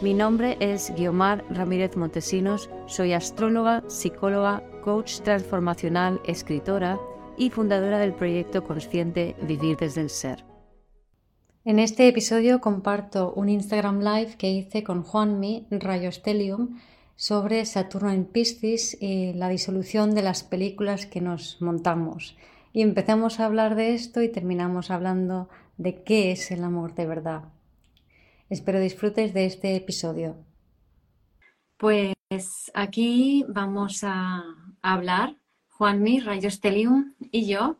Mi nombre es Guiomar Ramírez Montesinos, soy astróloga, psicóloga, coach transformacional, escritora y fundadora del proyecto consciente Vivir desde el Ser. En este episodio comparto un Instagram Live que hice con Juanmi Rayostelium sobre Saturno en Piscis y la disolución de las películas que nos montamos. Y empezamos a hablar de esto y terminamos hablando de qué es el amor de verdad. Espero disfrutes de este episodio. Pues aquí vamos a hablar Juanmi Rayostelium y yo.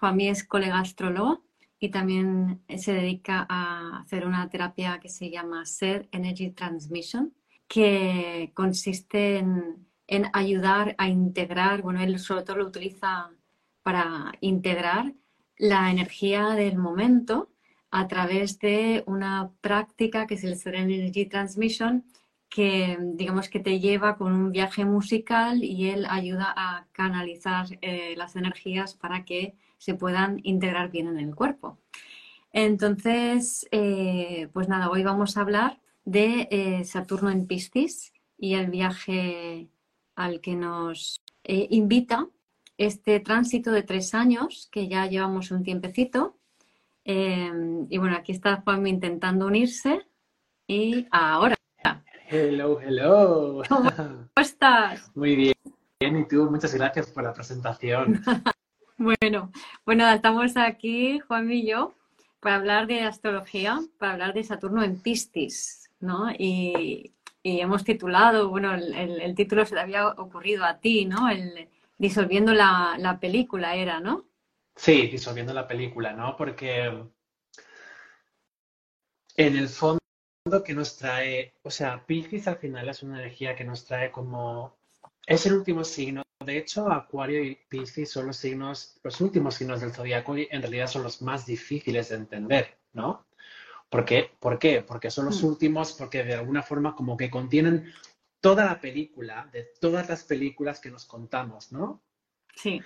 Juanmi es colega astrólogo y también se dedica a hacer una terapia que se llama SER Energy Transmission, que consiste en, en ayudar a integrar, bueno, él sobre todo lo utiliza para integrar la energía del momento a través de una práctica que es el Ser Energy Transmission, que digamos que te lleva con un viaje musical y él ayuda a canalizar eh, las energías para que se puedan integrar bien en el cuerpo. Entonces, eh, pues nada, hoy vamos a hablar de eh, Saturno en Piscis y el viaje al que nos invita este tránsito de tres años, que ya llevamos un tiempecito, Em, y bueno, aquí está Juan intentando unirse. Y ahora. Hello, hello. ¿Cómo estás? Muy bien. Bien, y tú, muchas gracias por la presentación. bueno, bueno, estamos aquí, Juan y yo, para hablar de astrología, para hablar de Saturno en Piscis, ¿no? Y, hemos titulado, bueno, el, título se le había ocurrido a ti, ¿no? El Disolviendo la, la película era, ¿no? Sí, disolviendo la película, ¿no? Porque en el fondo que nos trae, o sea, Piscis al final es una energía que nos trae como, es el último signo. De hecho, Acuario y Piscis son los signos, los últimos signos del zodiaco y en realidad son los más difíciles de entender, ¿no? ¿Por qué? ¿Por qué? Porque son los hmm. últimos, porque de alguna forma como que contienen toda la película, de todas las películas que nos contamos, ¿no? Sí.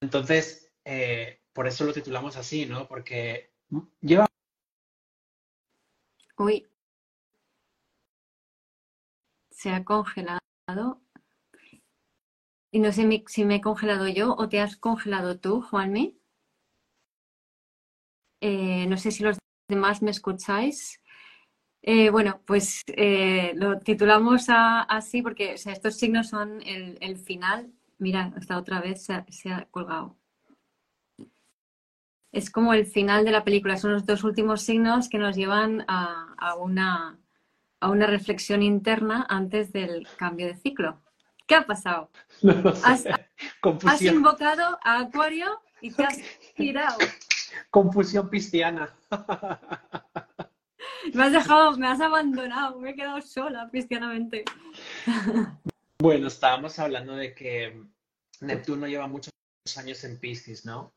Entonces, eh, por eso lo titulamos así, ¿no? Porque lleva... Uy. Se ha congelado. Y no sé si me he congelado yo o te has congelado tú, Juanmi. Eh, no sé si los demás me escucháis. Eh, bueno, pues lo titulamos así porque estos signos son el, final. Mira, esta otra vez se ha colgado es como el final de la película, son los dos últimos signos que nos llevan a, una, a una reflexión interna antes del cambio de ciclo. ¿Qué ha pasado? has, invocado a Acuario y te has tirado. Confusión cristiana. Me has dejado, me has abandonado, me he quedado sola cristianamente. Bueno, estábamos hablando de que Neptuno lleva muchos años en Piscis, ¿no?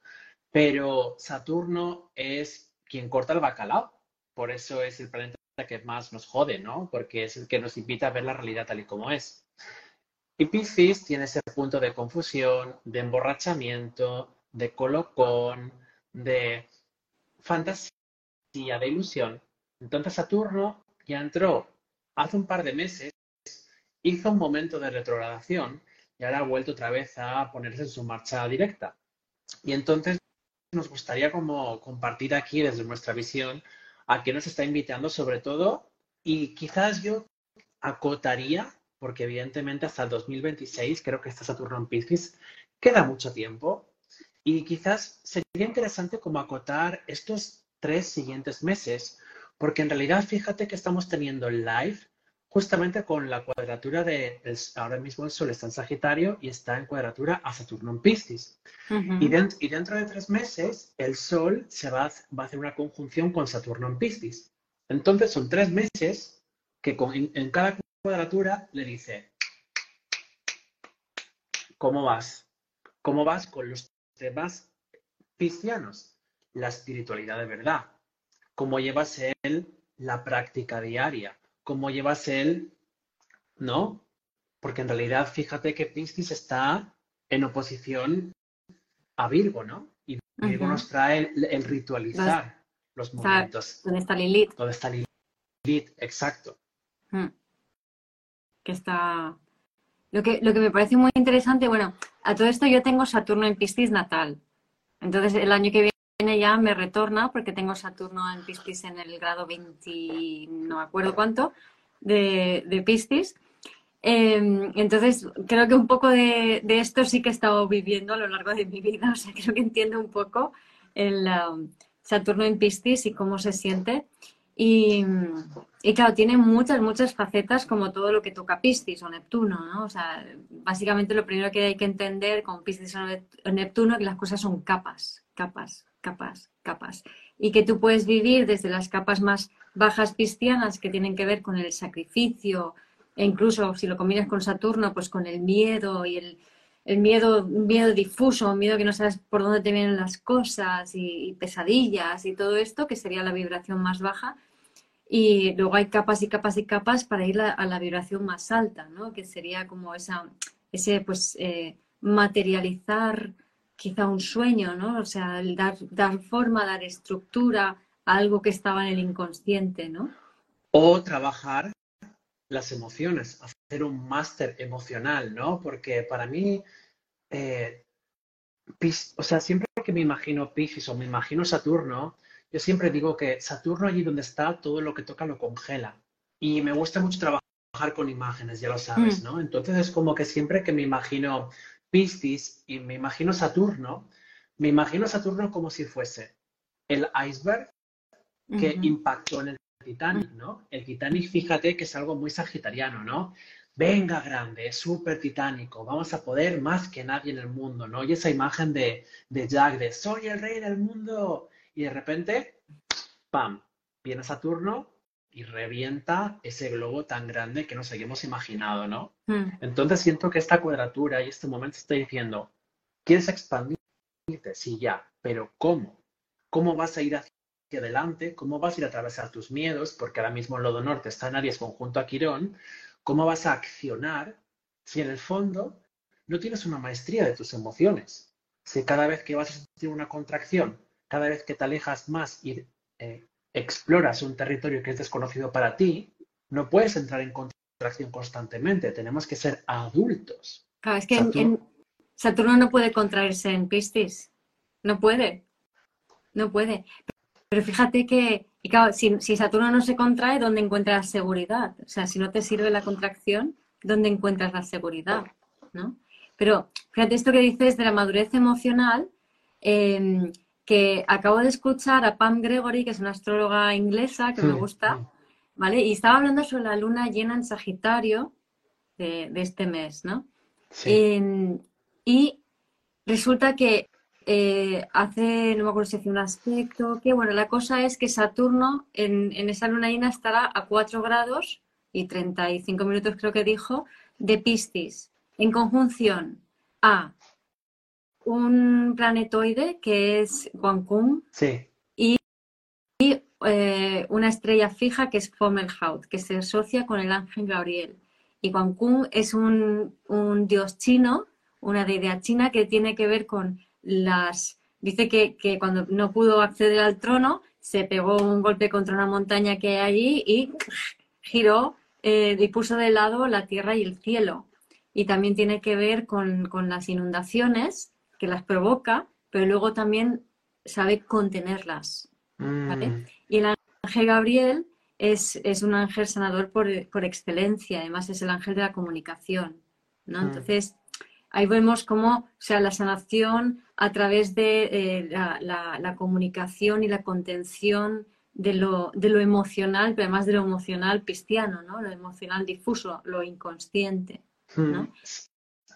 Pero Saturno es quien corta el bacalao. Por eso es el planeta que más nos jode, ¿no? Porque es el que nos invita a ver la realidad tal y como es. Y Piscis tiene ese punto de confusión, de emborrachamiento, de colocón, de fantasía, de ilusión. Entonces Saturno ya entró hace un par de meses, hizo un momento de retrogradación y ahora ha vuelto otra vez a ponerse en su marcha directa. Y entonces nos gustaría como compartir aquí desde nuestra visión a qué nos está invitando sobre todo. Y quizás yo acotaría, porque evidentemente hasta el 2026 creo que está Saturno en Piscis, queda mucho tiempo. Y quizás sería interesante como acotar estos tres siguientes meses, porque en realidad fíjate que estamos teniendo live justamente con la cuadratura de, ahora mismo el Sol está en Sagitario y está en cuadratura a Saturno en Piscis. y, dentro de tres meses el Sol se va a, va a, hacer una conjunción con Saturno en Piscis. Entonces son tres meses que en, cada cuadratura le dice, ¿cómo vas? ¿Cómo vas con los temas cristianos? La espiritualidad de verdad. ¿Cómo llevas él la práctica diaria? ¿Cómo llevas él, no? Porque en realidad, fíjate que Piscis está en oposición a Virgo, ¿no? Y Virgo nos trae el, ritualizar los momentos. ¿Dónde está Lilith? ¿Dónde está Lilith? Exacto. Hmm. Que está. Lo que, lo que me parece muy interesante, bueno, a todo esto yo tengo Saturno en Piscis natal. Entonces el año que viene ya me retorna porque tengo Saturno en Piscis en el grado 20, no me acuerdo cuánto, de, de Piscis. Em, entonces, creo que un poco de, esto sí que he estado viviendo a lo largo de mi vida, o sea, creo que entiendo un poco el um, Saturno en Piscis y cómo se siente. Y, claro, tiene muchas, muchas facetas como todo lo que toca Piscis o Neptuno, ¿no? O sea, básicamente lo primero que hay que entender con Piscis o Neptuno es que las cosas son capas, capas, capas, capas. Y que tú puedes vivir desde las capas más bajas piscianas que tienen que ver con el sacrificio, e incluso si lo combinas con Saturno, pues con el miedo y el, miedo, miedo difuso, miedo que no sabes por dónde te vienen las cosas y, pesadillas y todo esto, que sería la vibración más baja. Y luego hay capas y capas y capas para ir a, la vibración más alta, ¿no? Que sería como esa, ese, pues, eh, materializar quizá un sueño, ¿no? O sea, dar, dar forma, dar estructura a algo que estaba en el inconsciente, ¿no? O trabajar las emociones, hacer un máster emocional, ¿no? Porque para mí, eh, o sea, siempre que me imagino Pisces o me imagino Saturno, yo siempre digo que Saturno allí donde está, todo lo que toca lo congela. Y me gusta mucho trabajar con imágenes, ya lo sabes, mm. ¿no? Entonces es como que siempre que me imagino Piscis y me imagino Saturno, me imagino Saturno como si fuese el iceberg que impactó en el Titanic, ¿no? El Titanic, fíjate que es algo muy sagitariano, ¿no? Venga, grande, es súper titánico, vamos a poder más que nadie en el mundo, ¿no? Y esa imagen de, de Jack de soy el rey del mundo, y de repente, ¡pam! Viene Saturno y revienta ese globo tan grande que nos habíamos imaginado, ¿no? Hmm. Entonces siento que esta cuadratura y este momento está diciendo, ¿quieres expandirte? Sí, ya, pero ¿cómo? ¿Cómo vas a ir hacia adelante, cómo vas a ir a atravesar tus miedos, porque ahora mismo el Lodo Norte está en Aries conjunto a Quirón, cómo vas a accionar si en el fondo no tienes una maestría de tus emociones. Si cada vez que vas a sentir una contracción, cada vez que te alejas más y eh, exploras un territorio que es desconocido para ti, no puedes entrar en contracción constantemente. Tenemos que ser adultos. Claro, es que Saturno, Saturno no puede contraerse en Piscis. No puede. No puede. Pero fíjate que, y claro, si, Saturno no se contrae, ¿dónde encuentras seguridad? O sea, si no te sirve la contracción, ¿dónde encuentras la seguridad? ¿No? Pero fíjate esto que dices de la madurez emocional, em, que acabo de escuchar a Pam Gregory, que es una astróloga inglesa que me gusta, ¿vale? Y estaba hablando sobre la luna llena en Sagitario de, este mes, ¿no? Em, y resulta que eh, hace, no me acuerdo si hace un aspecto, que bueno, la cosa es que Saturno en, esa luna llena estará a 4 grados y 35 minutos creo que dijo, de Piscis, en conjunción a un planetoide que es Guancún y, eh, una estrella fija que es Fomelhaut, que se asocia con el ángel Gabriel. Y Guancún es un, un dios chino, una deidad china que tiene que ver con las... Dice que, cuando no pudo acceder al trono, se pegó un golpe contra una montaña que hay allí y giró eh, y puso de lado la tierra y el cielo. Y también tiene que ver con, las inundaciones que las provoca, pero luego también sabe contenerlas. Mm. Y el ángel Gabriel es, un ángel sanador por, excelencia, además es el ángel de la comunicación. ¿no? Mm. Entonces, ahí vemos cómo, sea, la sanación a través de eh, la, comunicación y la contención de lo, de lo, emocional, pero además de lo emocional cristiano, ¿no? Lo emocional difuso, lo inconsciente, ¿no? Hmm.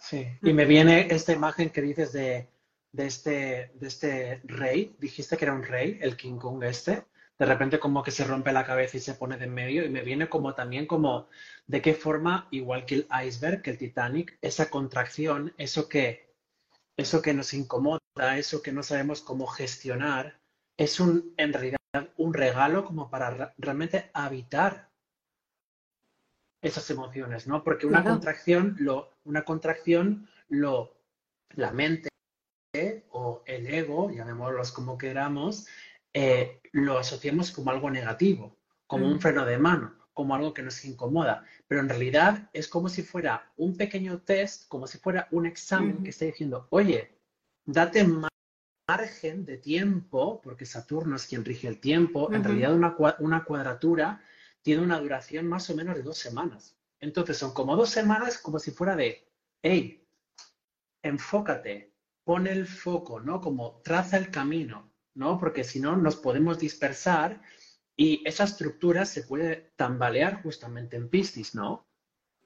Sí, y me viene esta imagen que dices de, de, este, de este rey, dijiste que era un rey, el King Kong este, de repente como que se rompe la cabeza y se pone de en medio. Y me viene como también como de qué forma, igual que el iceberg, que el Titanic, esa contracción, eso que, eso que nos incomoda, eso que no sabemos cómo gestionar, es un, en realidad un regalo como para realmente habitar esas emociones, ¿no? Porque una contracción, lo, una contracción, lo, la mente o el ego, llamémoslos como queramos, eh, lo asociamos como algo negativo, como un mm. freno de mano, como algo que nos incomoda. Pero en realidad es como si fuera un pequeño test, como si fuera un examen que está diciendo, oye, date margen de tiempo, porque Saturno es quien rige el tiempo, en realidad una, una cuadratura tiene una duración más o menos de dos semanas. Entonces son como dos semanas como si fuera de, hey, enfócate, pone el foco, ¿no? Como traza el camino, ¿no? Porque si no, nos podemos dispersar y esa estructura se puede tambalear justamente en Piscis, ¿no?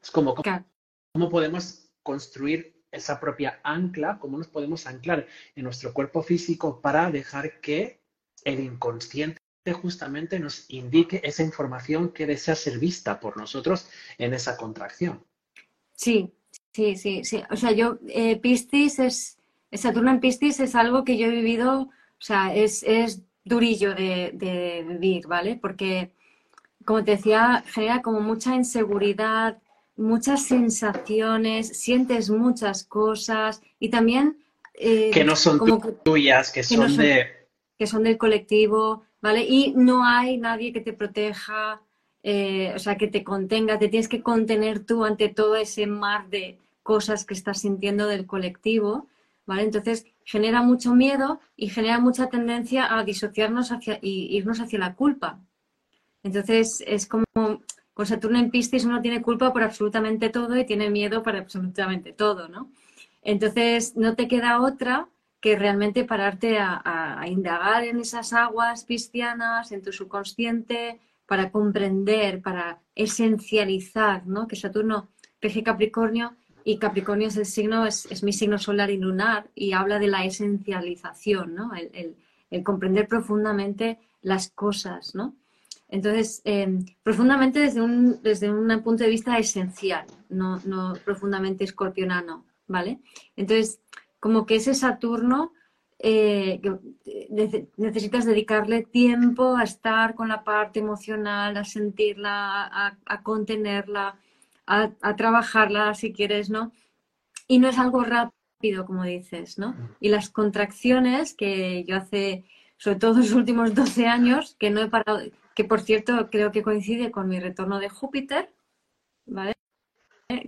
Es como, ¿cómo podemos construir esa propia ancla? ¿Cómo nos podemos anclar en nuestro cuerpo físico para dejar que el inconsciente justamente nos indique esa información que desea ser vista por nosotros en esa contracción? Sí, sí, sí, sí. O sea, yo, eh, Piscis es, Saturno en Piscis es algo que yo he vivido o sea, es, durillo de, vivir, ¿vale? Porque, como te decía, genera como mucha inseguridad, muchas sensaciones, sientes muchas cosas y también... Eh, que no son tuyas, que, son, de... Que son del colectivo, ¿vale? Y no hay nadie que te proteja, eh, o sea, que te contenga, te tienes que contener tú ante todo ese mar de cosas que estás sintiendo del colectivo, ¿vale? Entonces, genera mucho miedo y genera mucha tendencia a disociarnos hacia, y irnos hacia la culpa. Entonces es como con Saturno en Piscis uno tiene culpa por absolutamente todo y tiene miedo por absolutamente todo, ¿no? Entonces no te queda otra que realmente pararte a, indagar en esas aguas piscianas, en tu subconsciente, para comprender, para esencializar, ¿no? Que Saturno rige Capricornio y Capricornio es el signo, es, mi signo solar y lunar y habla de la esencialización, ¿no? El, comprender profundamente las cosas, ¿no? Entonces, em, profundamente desde un, desde un punto de vista esencial, no, no profundamente escorpionano, ¿vale? Entonces, como que ese Saturno, eh, necesitas dedicarle tiempo a estar con la parte emocional, a sentirla, a contenerla, a, trabajarla si quieres, ¿no? Y no es algo rápido, como dices, ¿no? Y las contracciones que yo hace, sobre todo los últimos 12 años, que no he parado, que por cierto creo que coincide con mi retorno de Júpiter, ¿vale?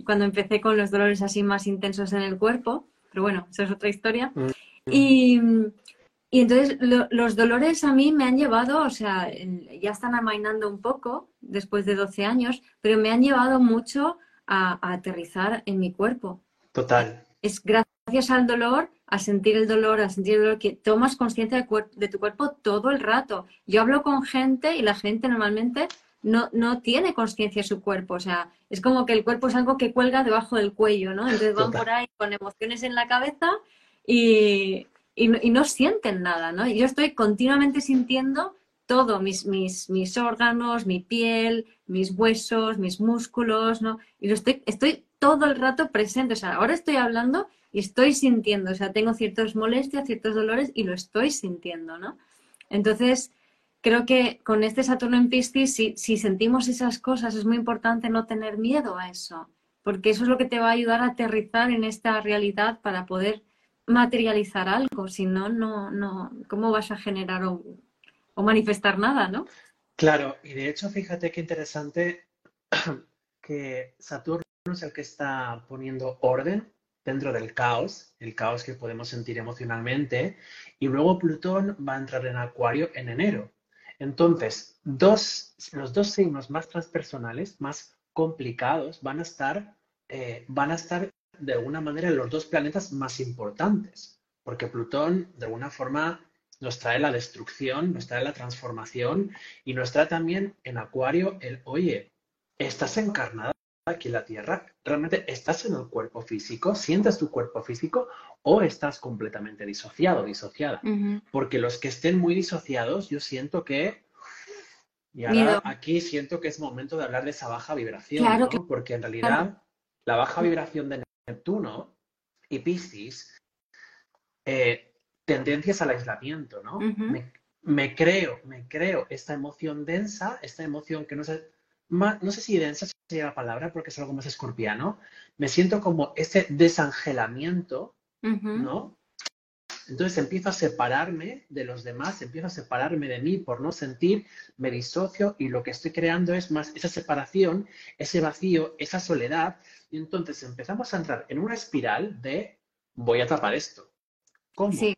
Cuando empecé con los dolores así más intensos en el cuerpo, pero bueno, esa es otra historia. Mm. Y, y entonces los dolores a mí me han llevado, o sea, ya están amainando un poco después de 12 años, pero me han llevado mucho a, aterrizar en mi cuerpo. Total. Es gracias al dolor, a sentir el dolor, a sentir el dolor, que tomas conciencia de, tu cuerpo todo el rato. Yo hablo con gente y la gente normalmente no, no tiene conciencia su cuerpo. O sea, es como que el cuerpo es algo que cuelga debajo del cuello, ¿no? Entonces van por ahí con emociones en la cabeza y, y, no sienten nada, ¿no? Yo estoy continuamente sintiendo todo, mis, mis, mis órganos, mi piel, mis huesos, mis músculos, ¿no? Y lo estoy, estoy todo el rato presente, o sea, ahora estoy hablando y estoy sintiendo, o sea, tengo ciertas molestias, ciertos dolores y lo estoy sintiendo, ¿no? Entonces, creo que con este Saturno en Piscis, si, si sentimos esas cosas, es muy importante no tener miedo a eso, porque eso es lo que te va a ayudar a aterrizar en esta realidad para poder materializar algo, si no, no, no, ¿cómo vas a generar o, manifestar nada, no? Claro, y de hecho, fíjate qué interesante que Saturno es el que está poniendo orden dentro del caos, el caos que podemos sentir emocionalmente, y luego Plutón va a entrar en Acuario en enero. Entonces, los dos signos más transpersonales, más complicados, van a estar, eh, van a estar de alguna manera los dos planetas más importantes, porque Plutón de alguna forma nos trae la destrucción, nos trae la transformación y nos trae también en Acuario el, oye, estás encarnada aquí en la Tierra, realmente estás en el cuerpo físico, sientes tu cuerpo físico o estás completamente disociado, disociada. Porque los que estén muy disociados, yo siento que Y ahora aquí siento que es momento de hablar de esa baja vibración, ¿no? Porque en realidad la baja vibración de Neptuno y Piscis, eh, tendencias al aislamiento, ¿no? me, creo, me creo esta emoción densa, esta emoción que no sé, no sé si densa sería la palabra porque es algo más escorpiano, me siento como ese desangelamiento, ¿no? Entonces empiezo a separarme de los demás, empiezo a separarme de mí por no sentir, me disocio y lo que estoy creando es más esa separación, ese vacío, esa soledad. Y entonces empezamos a entrar en una espiral de voy a tapar esto. ¿Cómo? Sí.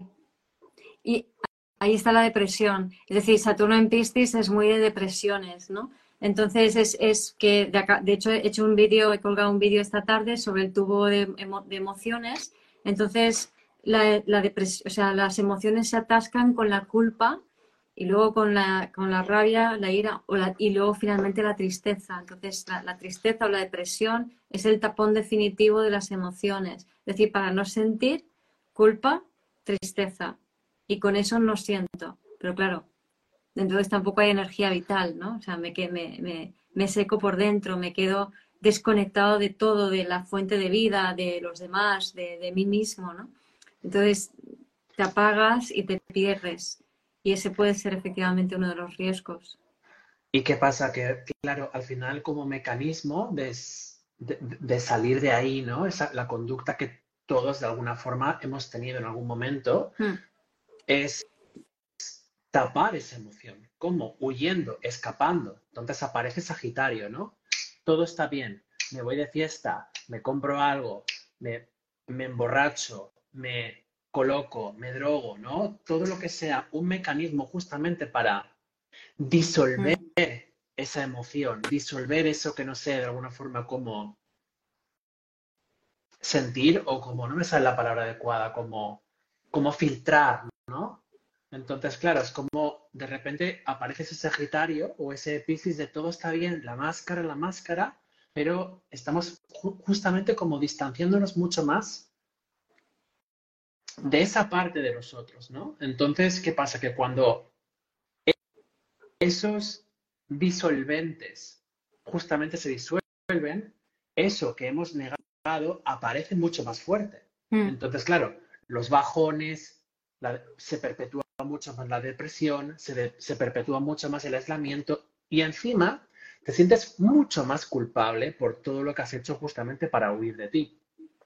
Y ahí está la depresión. Es decir, Saturno en Piscis es muy de depresiones, ¿no? Entonces es, que, de, hecho, he hecho un vídeo, he colgado un vídeo esta tarde sobre el tubo de, emociones. Entonces, la, la depresión, o sea, las emociones se atascan con la culpa y luego con la, con la rabia, la ira y luego finalmente la tristeza. Entonces, la, tristeza o la depresión es el tapón definitivo de las emociones. Es decir, para no sentir culpa, tristeza. Y con eso no siento. Pero claro, entonces tampoco hay energía vital, ¿no? O sea, me, me, me seco por dentro, me quedo desconectado de todo, de la fuente de vida, de los demás, de, de mí mismo, ¿no? Entonces te apagas y te pierdes. Y ese puede ser efectivamente uno de los riesgos. ¿Y qué pasa? Que, claro, al final como mecanismo de, de, salir de ahí, ¿no? Esa, la conducta que todos de alguna forma hemos tenido en algún momento hmm. es tapar esa emoción. ¿Cómo? Huyendo, escapando. Entonces aparece Sagitario, ¿no? Todo está bien. Me voy de fiesta, me compro algo, me, me emborracho, me coloco, me drogo, ¿no? Todo lo que sea un mecanismo justamente para disolver esa emoción, disolver eso que no sé de alguna forma como sentir o como, no me sale la palabra adecuada, como, como filtrar, ¿no? Entonces, claro, es como de repente aparece ese Sagitario o ese Piscis de todo está bien, la máscara, la máscara, pero estamos justamente como distanciándonos mucho más de esa parte de nosotros, ¿no? Entonces, ¿qué pasa? Que cuando esos disolventes justamente se disuelven, eso que hemos negado aparece mucho más fuerte. Mm. Entonces, claro, los bajones, se perpetúa mucho más la depresión, se, se perpetúa mucho más el aislamiento y encima te sientes mucho más culpable por todo lo que has hecho justamente para huir de ti.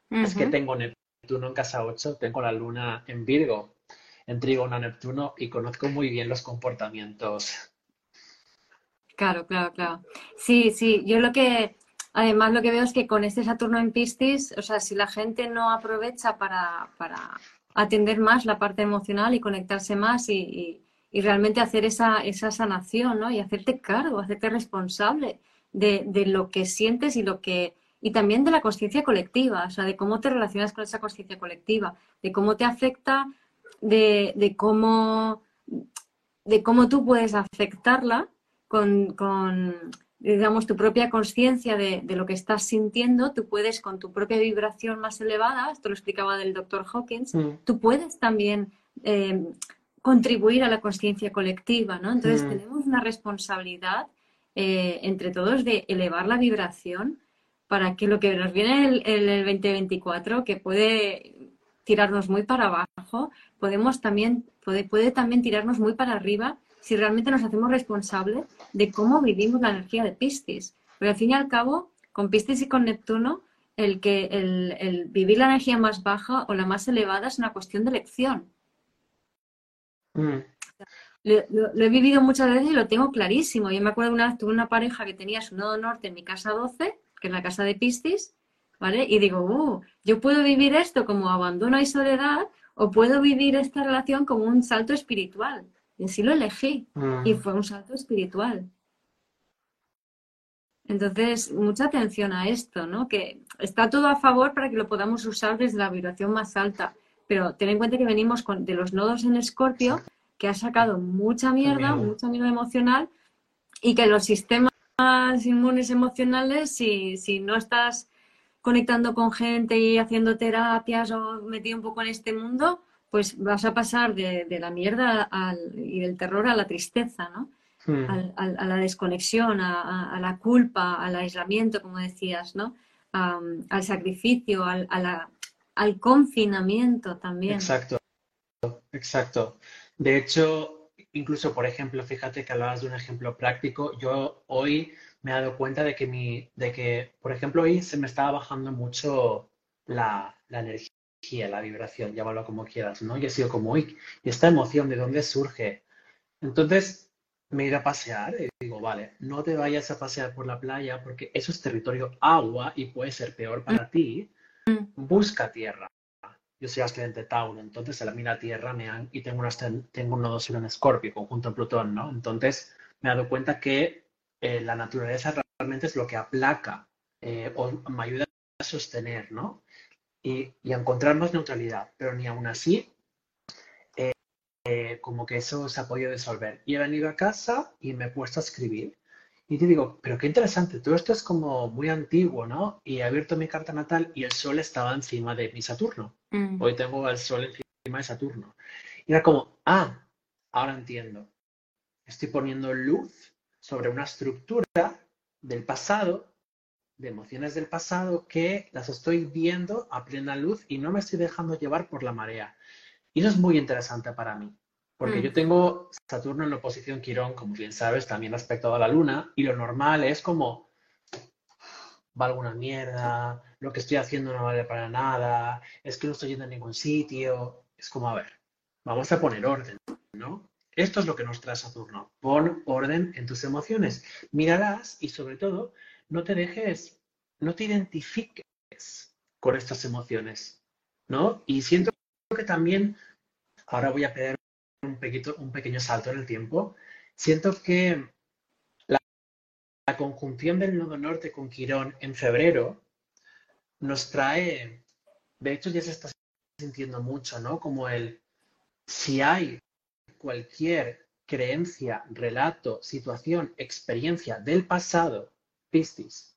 Es que tengo Neptuno en casa 8, tengo la luna en Virgo, en Trígono Neptuno y conozco muy bien los comportamientos. Claro, claro, claro. Sí, sí, yo lo que, además lo que veo es que con este Saturno en Piscis, o sea, si la gente no aprovecha para, para atender más la parte emocional y conectarse más y, y, realmente hacer esa, esa sanación, ¿no? Y hacerte cargo, hacerte responsable de, de lo que sientes y lo que y también de la conciencia colectiva, o sea, de cómo te relacionas con esa conciencia colectiva, de cómo te afecta, de, de, cómo, de cómo tú puedes afectarla con, con digamos, tu propia conciencia de, de, lo que estás sintiendo, tú puedes con tu propia vibración más elevada, esto lo explicaba del doctor Hawkins, mm. tú puedes también eh, contribuir a la conciencia colectiva, ¿no? Entonces mm. tenemos una responsabilidad eh, entre todos de elevar la vibración para que lo que nos viene en el, 2024, que puede tirarnos muy para abajo, podemos también, puede, puede también tirarnos muy para arriba si realmente nos hacemos responsables de cómo vivimos la energía de Piscis. Pero al fin y al cabo, con Piscis y con Neptuno, el que el, vivir la energía más baja o la más elevada es una cuestión de elección. Mm. Lo, he vivido muchas veces y lo tengo clarísimo. Yo me acuerdo una vez tuve una pareja que tenía su nodo norte en mi casa 12 que es la casa de Piscis, ¿vale? Y digo, uh, yo puedo vivir esto como abandono y soledad o puedo vivir esta relación como un salto espiritual. Y así lo elegí y fue un salto espiritual. Entonces, mucha atención a esto, ¿no? Que está todo a favor para que lo podamos usar desde la vibración más alta. Pero ten en cuenta que venimos con, de los nodos en Escorpio, que ha sacado mucha mierda, mucha mierda emocional, y que los sistemas inmunes emocionales si, si no estás conectando con gente y haciendo terapias o metido un poco en este mundo, pues vas a pasar de, la mierda al, y del terror a la tristeza, ¿no? hmm. a la desconexión, a, la culpa, al aislamiento, como decías, ¿no? al sacrificio, al, al confinamiento también. Exacto, exacto. De hecho, incluso, por ejemplo, fíjate que hablabas de un ejemplo práctico. Yo hoy me he dado cuenta de que, mi, de que por ejemplo, hoy se me estaba bajando mucho la, la energía, la vibración, llámalo como quieras, ¿no? Y he sido como, uy, ¿y esta emoción de dónde surge? Entonces me iré a pasear y digo, vale, no te vayas a pasear por la playa porque eso es territorio agua y puede ser peor para ti. Mm. Busca tierra. Yo soy ascendente Tauro, entonces a la mira tierra me han, y tengo, una, tengo un nodo sur en Escorpio, conjunto en Plutón, ¿no? Entonces me he dado cuenta que eh, la naturaleza realmente es lo que aplaca eh, o me ayuda a sostener, ¿no? Y, y, encontrar más neutralidad, pero ni aún así, eh, como que eso se ha podido disolver. Y he venido a casa y me he puesto a escribir. Y te digo, pero qué interesante, todo esto es como muy antiguo, ¿no? Y he abierto mi carta natal y el sol estaba encima de mi Saturno. Mm. Hoy tengo el sol encima de Saturno. Y era como, ah, ahora entiendo. Estoy poniendo luz sobre una estructura del pasado, de emociones del pasado, que las estoy viendo a plena luz y no me estoy dejando llevar por la marea. Y eso es muy interesante para mí, porque yo mm. tengo Saturno en oposición Quirón, como bien sabes, también respecto a la Luna, y lo normal es como, va alguna mierda, lo que estoy haciendo no vale para nada, es que no estoy yendo a ningún sitio. Es como, a ver, vamos a poner orden, ¿no? Esto es lo que nos trae Saturno. Pon orden en tus emociones. Míralas y sobre todo, no te dejes, no te identifiques con estas emociones, ¿no? Y siento que también, ahora voy a pedir un, un pequeño salto en el tiempo, siento que la, la conjunción del nodo norte con Quirón en febrero nos trae, de hecho ya se está sintiendo mucho, ¿no? Como el, si hay cualquier creencia, relato, situación, experiencia del pasado, Piscis,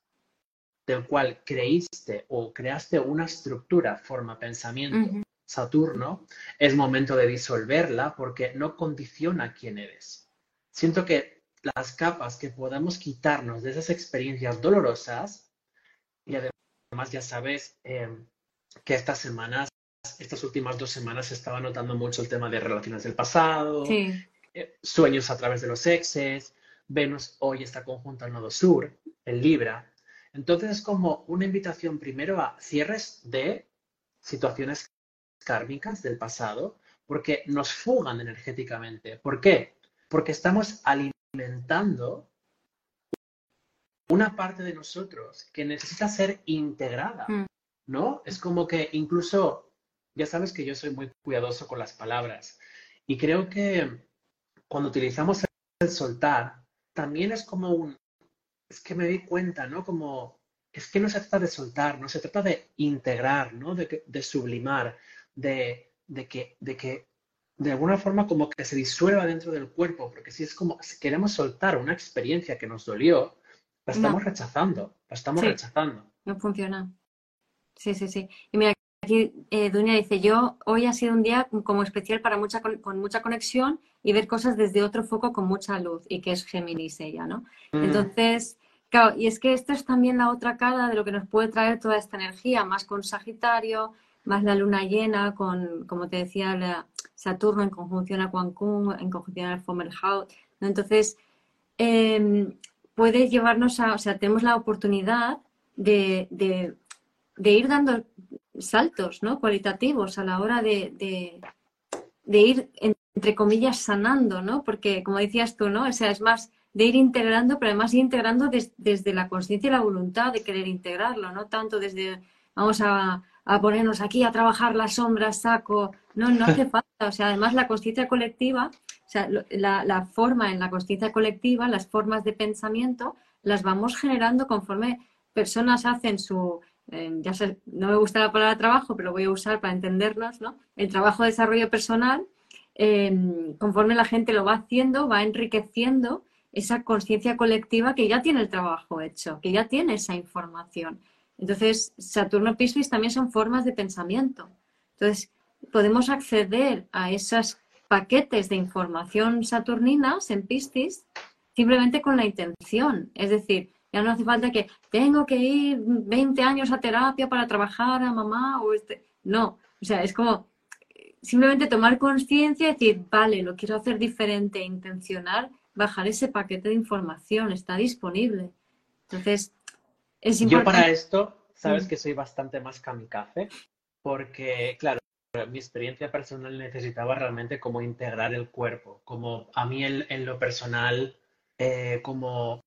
del cual creíste o creaste una estructura, forma, pensamiento, Saturno, es momento de disolverla porque no condiciona quién eres. Siento que las capas que podamos quitarnos de esas experiencias dolorosas, y además ya sabes eh, que estas semanas estas últimas dos semanas se estaba notando mucho el tema de relaciones del pasado, eh, sueños a través de los exes, Venus hoy está conjunta al nodo sur, en Libra. Entonces es como una invitación primero a cierres de situaciones kármicas del pasado, porque nos fugan energéticamente. ¿Por qué? Porque estamos alimentando una parte de nosotros que necesita ser integrada, mm. ¿no? Es como que incluso ya sabes que yo soy muy cuidadoso con las palabras y creo que cuando utilizamos el soltar, también es como un, es que me di cuenta, ¿no? Como, es que no se trata de soltar, no se trata de integrar, ¿no? De, de sublimar, de, de, que, de que de alguna forma como que se disuelva dentro del cuerpo, porque si es como, si queremos soltar una experiencia que nos dolió, la estamos rechazando, la estamos rechazando. No funciona. Sí, sí, sí. Y mira, Aquí eh, Dunia dice, yo hoy ha sido un día como especial para mucha, con mucha conexión y ver cosas desde otro foco con mucha luz y que es Géminis ella, ¿no? Mm. Entonces, claro, y es que esto es también la otra cara de lo que nos puede traer toda esta energía, más con Sagitario, más la luna llena, con, como te decía, Saturno en conjunción a Quan en conjunción al Fomerhaut. ¿no? Entonces, em, puede llevarnos a, o sea, tenemos la oportunidad de, de ir dando saltos ¿no? cualitativos a la hora de, ir, entre comillas, sanando, ¿no? Porque, como decías tú, ¿no? O sea, es más de ir integrando, pero además ir integrando desde la conciencia y la voluntad de querer integrarlo, no tanto desde vamos a, ponernos aquí a trabajar las sombras, saco. No, no hace falta. O sea, además la conciencia colectiva, o sea, la, la forma en la conciencia colectiva, las formas de pensamiento, las vamos generando conforme personas hacen su, sé, no me gusta la palabra trabajo, pero voy a usar para entendernos, ¿no? El trabajo de desarrollo personal, em, conforme la gente lo va haciendo, va enriqueciendo esa conciencia colectiva que ya tiene el trabajo hecho, que ya tiene esa información. Entonces, Saturno Piscis también son formas de pensamiento. Entonces, podemos acceder a esos paquetes de información saturninas en Piscis simplemente con la intención. Es decir, ya no hace falta que tengo que ir 20 años a terapia para trabajar a mamá o este. No, o sea, es como simplemente tomar conciencia y decir, vale, lo quiero hacer diferente, intencionar bajar ese paquete de información, está disponible. Entonces, es importante. Yo para esto, sabes mm. que soy bastante más kamikaze, porque, claro, mi experiencia personal necesitaba realmente como integrar el cuerpo, como a mí en, lo personal, eh, como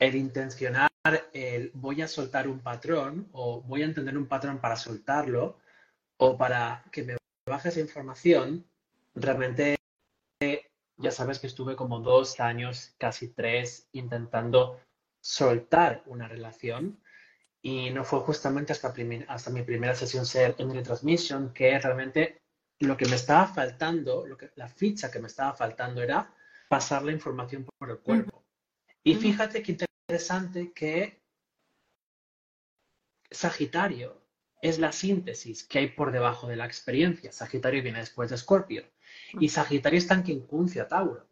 el intencionar, el voy a soltar un patrón o voy a entender un patrón para soltarlo o para que me baje esa información, realmente ya sabes que estuve como dos años, casi tres, intentando soltar una relación y no fue justamente hasta, hasta mi primera sesión ser en retransmission que realmente lo que me estaba faltando, lo que, la ficha que me estaba faltando era pasar la información por el cuerpo. Y fíjate qué interesante que Sagitario es la síntesis que hay por debajo de la experiencia. Sagitario viene después de Escorpio. Y Sagitario está en quincuncio Tauro.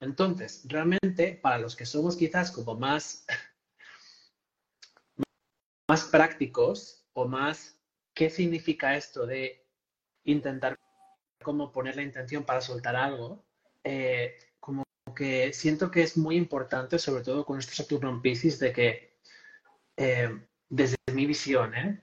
Entonces, realmente, para los que somos quizás como más, más prácticos o más, ¿qué significa esto de intentar cómo poner la intención para soltar algo? Eh, que siento que es muy importante, sobre todo con estos Saturno en Pisces, de que eh, desde mi visión, ¿eh?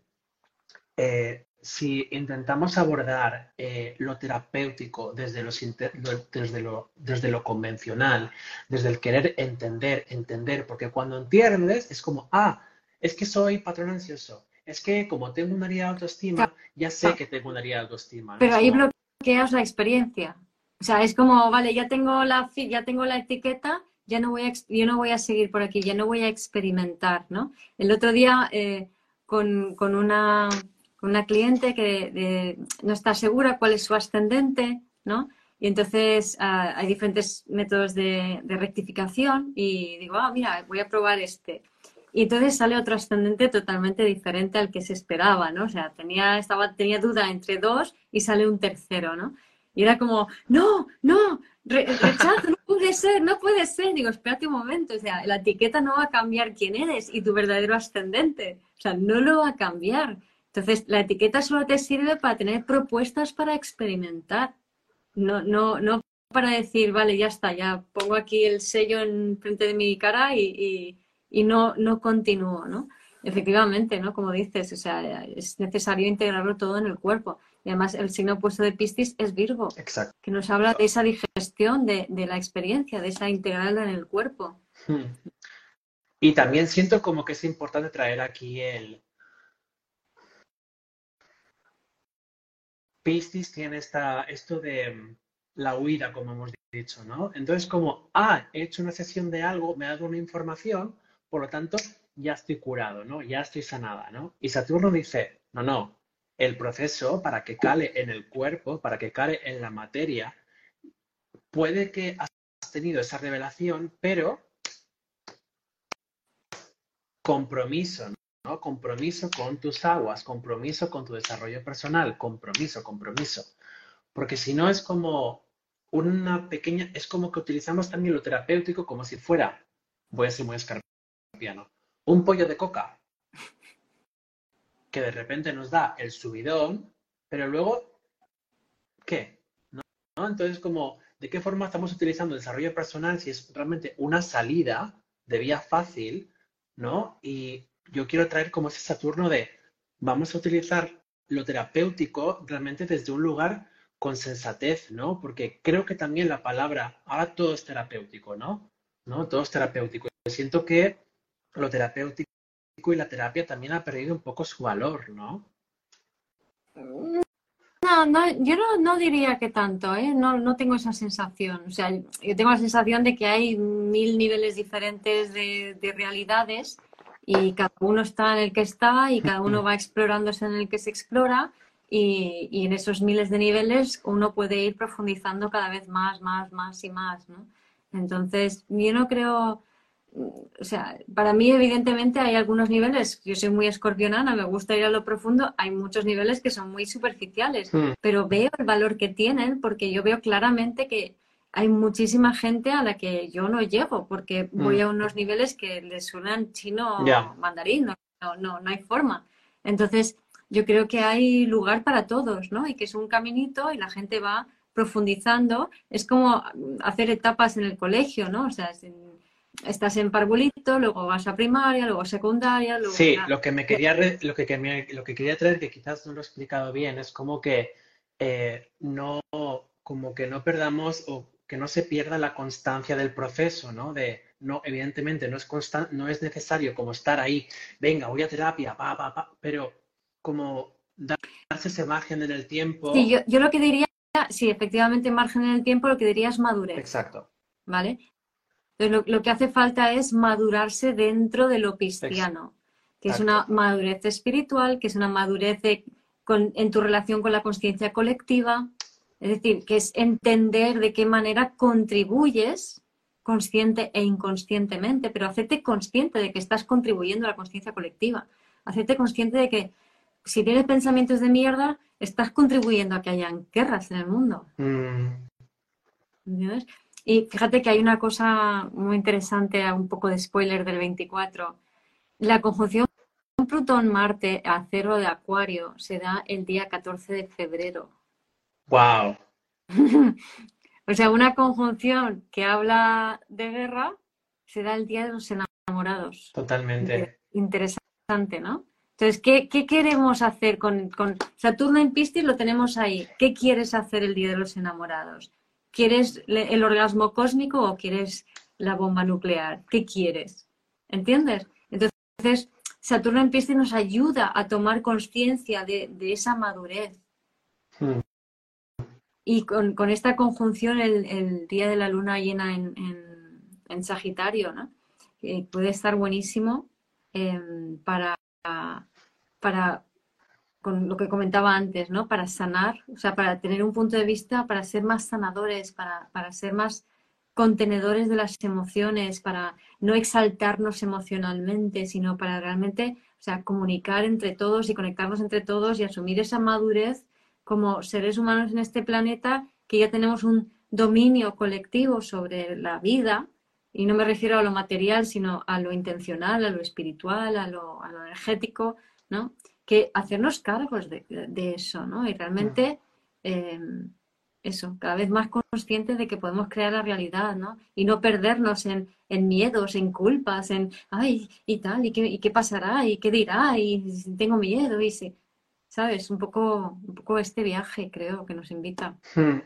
Eh, si intentamos abordar lo terapéutico desde, desde, lo, desde lo convencional, desde el querer entender, entender, porque cuando entiendes es como, ah, es que soy patrón ansioso, es que como tengo una herida de autoestima, ya sé que tengo una herida de autoestima. Pero ahí bloqueas la experiencia. O sea, es como, vale, ya tengo la, ya tengo la etiqueta, ya no voy a, yo no voy a seguir por aquí, ya no voy a experimentar, ¿no? El otro día eh, con, con una una cliente que no está segura cuál es su ascendente, ¿no? Y entonces ah, hay diferentes métodos de, rectificación y digo, ah, mira, voy a probar este. Y entonces sale otro ascendente totalmente diferente al que se esperaba, ¿no? O sea, tenía, estaba, tenía duda entre dos y sale un tercero, ¿no? Y era como, no, no, rechazo, no puede ser, no puede ser. Digo, espérate un momento, o sea, la etiqueta no va a cambiar quién eres y tu verdadero ascendente. O sea, no lo va a cambiar. Entonces, la etiqueta solo te sirve para tener propuestas para experimentar, no, no, no para decir, vale, ya está, ya pongo aquí el sello en frente de mi cara y, no, no continúo, ¿no? Efectivamente, ¿no? Como dices, o sea, es necesario integrarlo todo en el cuerpo. Y además el signo opuesto de Piscis es Virgo, Exacto. que nos habla de esa digestión de, la experiencia, de esa integrarlo en el cuerpo. Hmm. Y también siento como que es importante traer aquí el, Piscis tiene esta, esto de mm, la huida, como hemos dicho, ¿no? Entonces, como, ah, he hecho una sesión de algo, me ha dado una información, por lo tanto, ya estoy curado, ¿no? Ya estoy sanada, ¿no? Y Saturno dice, no, no, el proceso para que cale en el cuerpo, para que cale en la materia, puede que has tenido esa revelación, pero compromiso, Compromiso con tus aguas, compromiso con tu desarrollo personal, compromiso, compromiso. Porque si no es como una pequeña, es como que utilizamos también lo terapéutico como si fuera, voy a ser muy escarpiano, un pollo de coca que de repente nos da el subidón, pero luego, ¿qué? ¿No? Entonces, como, ¿de qué forma estamos utilizando el desarrollo personal si es realmente una salida de vía fácil, ¿no? Y yo quiero traer como ese Saturno de vamos a utilizar lo terapéutico realmente desde un lugar con sensatez, ¿no? Porque creo que también la palabra, ahora todo es terapéutico, ¿no? ¿No? Todo es terapéutico. Siento que lo terapéutico y la terapia también ha perdido un poco su valor, ¿no? No, no yo no, diría que tanto, ¿eh? No, no tengo esa sensación. O sea, yo tengo la sensación de que hay mil niveles diferentes de, de realidades y cada uno está en el que está y cada uno va explorándose en el que se explora y, y, en esos miles de niveles uno puede ir profundizando cada vez más, más, más y más, ¿no? Entonces, yo no creo, o sea, para mí evidentemente hay algunos niveles, yo soy muy escorpionana, me gusta ir a lo profundo, hay muchos niveles que son muy superficiales, hmm. pero veo el valor que tienen porque yo veo claramente que hay muchísima gente a la que yo no llego porque voy Mm. a unos niveles que les suenan chino Ya. mandarín, no, no, no, no hay forma. Entonces, yo creo que hay lugar para todos, ¿no? Y que es un caminito y la gente va profundizando. Es como hacer etapas en el colegio, ¿no? O sea, es en- estás en parvulito, luego vas a primaria, luego a secundaria, luego Sí, lo que me quería, lo que, que me- lo que quería traer, que quizás no lo he explicado bien, es como que eh, no, como que no perdamos o que no se pierda la constancia del proceso, ¿no? De, no, evidentemente no es constan- no es necesario como estar ahí, venga, voy a terapia, pa, pa, pa, pero como darse ese margen en el tiempo. Sí, yo, yo lo que diría, sí, efectivamente, margen en el tiempo, lo que diría es madurez. Exacto. ¿vale? Entonces, lo, lo que hace falta es madurarse dentro de lo cristiano, que es una madurez espiritual, que es una madurez de- con- en tu relación con la conciencia colectiva, es decir, que es entender de qué manera contribuyes consciente e inconscientemente, pero hacerte consciente de que estás contribuyendo a la conciencia colectiva, hacerte consciente de que si tienes pensamientos de mierda, estás contribuyendo a que hayan guerras en el mundo. Mm, ¿Entiendes? Y fíjate que hay una cosa muy interesante, un poco de spoiler del 24. La conjunción Plutón-Marte a cero de Acuario se da el día 14 de febrero. wow. O sea, una conjunción que habla de guerra se da el día de los enamorados. Totalmente. Interesante, ¿no? Entonces, ¿qué, qué queremos hacer con, con Saturno en Piscis? Lo tenemos ahí. ¿Qué quieres hacer el día de los enamorados? ¿Quieres el orgasmo cósmico o quieres la bomba nuclear? ¿Qué quieres? ¿Entiendes? Entonces, Saturno en Piscis nos ayuda a tomar conciencia de, de esa madurez. Mm, Y con, con esta conjunción, el, el día de la luna llena en, en- en Sagitario, ¿no? Eh, puede estar buenísimo em, para, para, con lo que comentaba antes, ¿no? Para sanar, o sea, para tener un punto de vista, para ser más sanadores, para, para ser más contenedores de las emociones, para no exaltarnos emocionalmente, sino para realmente, o sea, comunicar entre todos y conectarnos entre todos y asumir esa madurez como seres humanos en este planeta que ya tenemos un dominio colectivo sobre la vida, y no me refiero a lo material, sino a lo intencional, a lo espiritual, a lo, a lo energético, ¿no? Que hacernos cargos de, de eso, ¿no? Y realmente, eh, eso, cada vez más conscientes de que podemos crear la realidad, ¿no? Y no perdernos en, en miedos, en culpas, en, ay, y tal, y qué, y qué pasará, y qué dirá, y si tengo miedo, y si, ¿sabes? Un poco, un poco este viaje, creo, que nos invita. mm.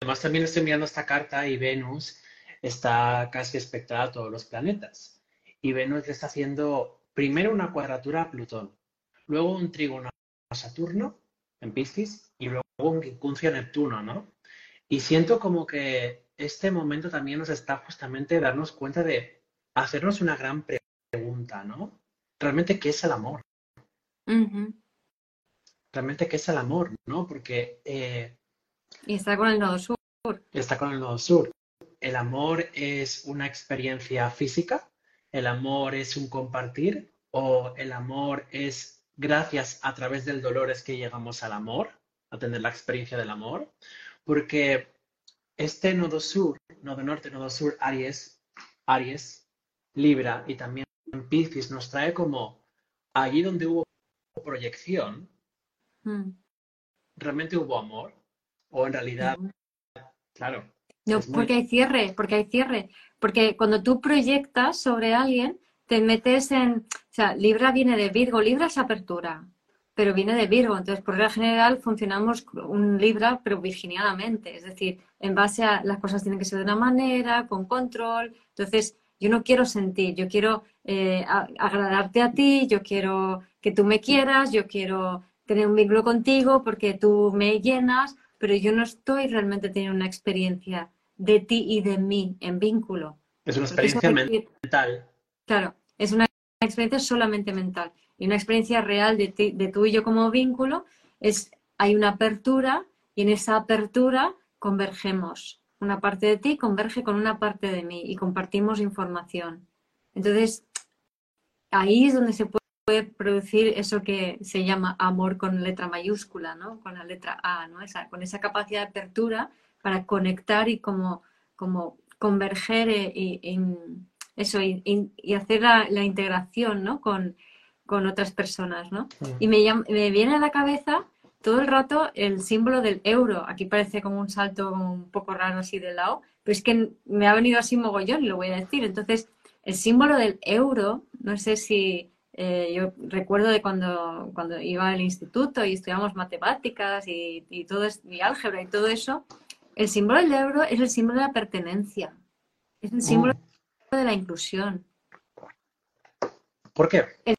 Además, también estoy mirando esta carta y Venus está casi espectrada a todos los planetas. Y Venus le está haciendo primero una cuadratura a Plutón, luego un trígono a Saturno en Piscis y luego un quincuncio a Neptuno, ¿no? Y siento como que este momento también nos está justamente darnos cuenta de hacernos una gran pregunta, ¿no? Realmente, ¿qué es el amor? Ujú. Realmente, ¿qué es el amor? ¿No? Porque eh, Y está con el nodo sur. está con el nodo sur. El amor es una experiencia física, el amor es un compartir o el amor es gracias a través del dolor es que llegamos al amor, a tener la experiencia del amor, porque este nodo sur, nodo norte, nodo sur, Aries, Aries, Libra y también Piscis nos trae como allí donde hubo proyección, Mm. realmente hubo amor o en realidad, claro, No, muy- porque hay cierre, porque hay cierre. Porque cuando tú proyectas sobre alguien, te metes en. O sea, Libra viene de Virgo, Libra es apertura, pero viene de Virgo. Entonces, por regla general, funcionamos un Libra, pero virginianamente. Es decir, en base a las cosas tienen que ser de una manera, con control. Entonces, yo no quiero sentir, yo quiero eh, agradarte a ti, yo quiero que tú me quieras, yo quiero tener un vínculo contigo porque tú me llenas, pero yo no estoy realmente teniendo una experiencia de ti y de mí en vínculo. es una experiencia mental. Claro, es una experiencia solamente mental. Y una experiencia real de, ti- de tú y yo como vínculo es, hay una apertura y en esa apertura convergemos. Una parte de ti converge con una parte de mí y compartimos información. Entonces, ahí es donde se puede producir eso que se llama amor con letra mayúscula, ¿no? Con la letra A, ¿no? Esa, con esa capacidad de apertura para conectar y como como converger eh, y, eso, y, hacer la, integración ¿no? con, otras personas. ¿no? Mm. Y me, me viene a la cabeza todo el rato el símbolo del euro. Aquí parece como un salto un poco raro así de lado, pero es que me ha venido así mogollón y lo voy a decir. Entonces, el símbolo del euro, no sé si eh, yo recuerdo de cuando, cuando iba al instituto y estudiamos matemáticas y, todo y álgebra y todo eso, el símbolo del euro es el símbolo de la pertenencia, es el símbolo mm. De la inclusión. ¿Por qué? El,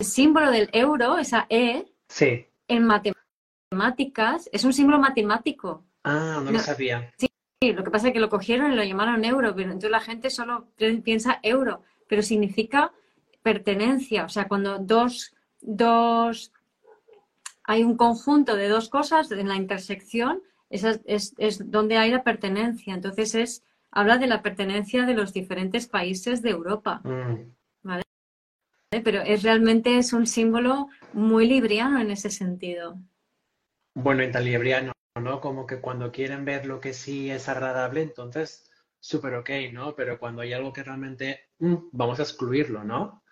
símbolo del euro, esa E, sí. en matemáticas, es un símbolo matemático. Ah, no, lo sabía. Sí, lo que pasa es que lo cogieron y lo llamaron euro, pero entonces la gente solo piensa euro, pero significa pertenencia, o sea, cuando dos, dos, hay un conjunto de dos cosas en la intersección, esa es, es, donde hay la pertenencia. Entonces es, habla de la pertenencia de los diferentes países de Europa. Mm. ¿vale? Pero es realmente es un símbolo muy libriano en ese sentido. Bueno, en tan libriano, ¿no? Como que cuando quieren ver lo que sí es agradable, entonces súper ok, ¿no? Pero cuando hay algo que realmente mm, vamos a excluirlo, ¿no?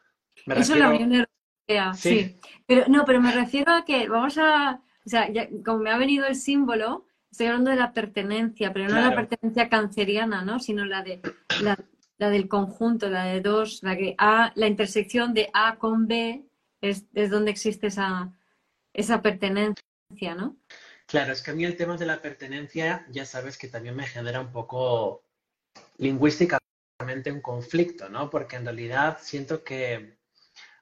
Eso es la Unión Europea, ¿Sí? Pero no, pero me refiero a que vamos a, o sea, como me ha venido el símbolo, estoy hablando de la pertenencia, pero no la pertenencia canceriana, ¿no? Sino la de la, del conjunto, la de dos, la que A, la intersección de A con B es, es donde existe esa, esa pertenencia, ¿no? Claro, es que a mí el tema de la pertenencia, ya sabes que también me genera un poco lingüísticamente un conflicto, ¿no? Porque en realidad siento que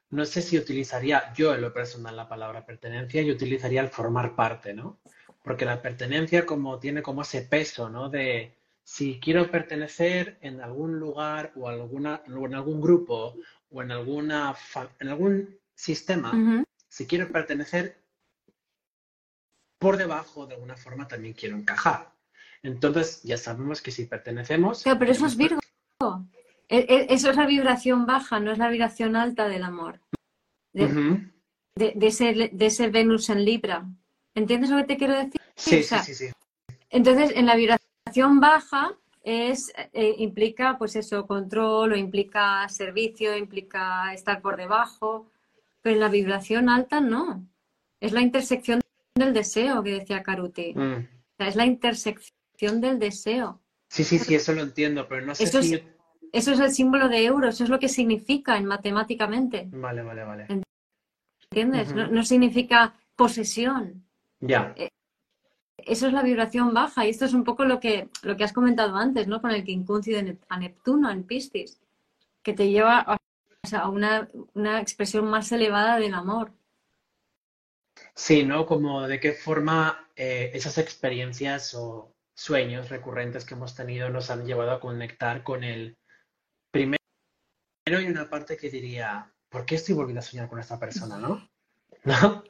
no sé si utilizaría yo en lo personal la palabra pertenencia y utilizaría el formar parte, ¿no? Porque la pertenencia como tiene como ese peso, ¿no? De si quiero pertenecer en algún lugar o alguna, en algún grupo o en alguna en algún sistema, si quiero pertenecer por debajo de alguna forma también quiero encajar. Entonces ya sabemos que si pertenecemos. pero eso es Virgo. E, e, eso es la vibración baja, no es la vibración alta del amor. De, ese, Venus en Libra. ¿Entiendes lo que te quiero decir? Sí, sí, sí, Entonces, en la vibración baja es, eh, implica, pues eso, control, o implica servicio, implica estar por debajo, pero en la vibración alta no. Es la intersección del deseo que decía Karuti. Mm. es la intersección del deseo. Sí, sí, sí, eso lo entiendo, pero no sé si... Eso es el símbolo de euro, eso es lo que significa en matemáticamente. Vale, vale, vale. ¿Entiendes? no, significa posesión. Ya. Eh, eso es la vibración baja y esto es un poco lo que, lo que has comentado antes, ¿no? Con el quincuncio a Neptuno en Piscis, que te lleva a, una, una expresión más elevada del amor. Sí, ¿no? Como de qué forma eh, esas experiencias o sueños recurrentes que hemos tenido nos han llevado a conectar con el Primero hay una parte que diría, ¿por qué estoy volviendo a soñar con esta persona, no? ¿No?